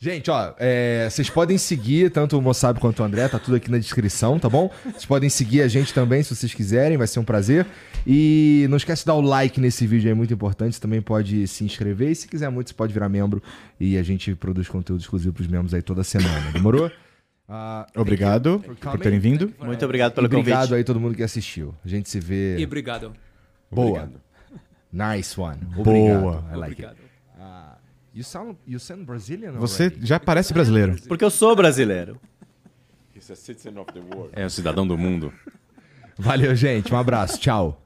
Gente, ó, é, vocês podem seguir tanto o Moçab quanto o André, tá tudo aqui na descrição, tá bom? Vocês podem seguir a gente também se vocês quiserem, vai ser um prazer. E não esquece de dar o like nesse vídeo, é muito importante. Você também pode se inscrever e se quiser muito, você pode virar membro e a gente produz conteúdo exclusivo pros membros aí toda semana. Demorou? Uh, obrigado por terem vindo. Muito obrigado pelo convite. Obrigado aí todo mundo que assistiu. A gente se vê. E obrigado. Boa. Obrigado. Nice one. Obrigado. Boa. I like obrigado. You sound, you sound Brazilian Você já parece brasileiro. Porque eu sou brasileiro. É o cidadão do mundo. Valeu, gente. Um abraço. Tchau.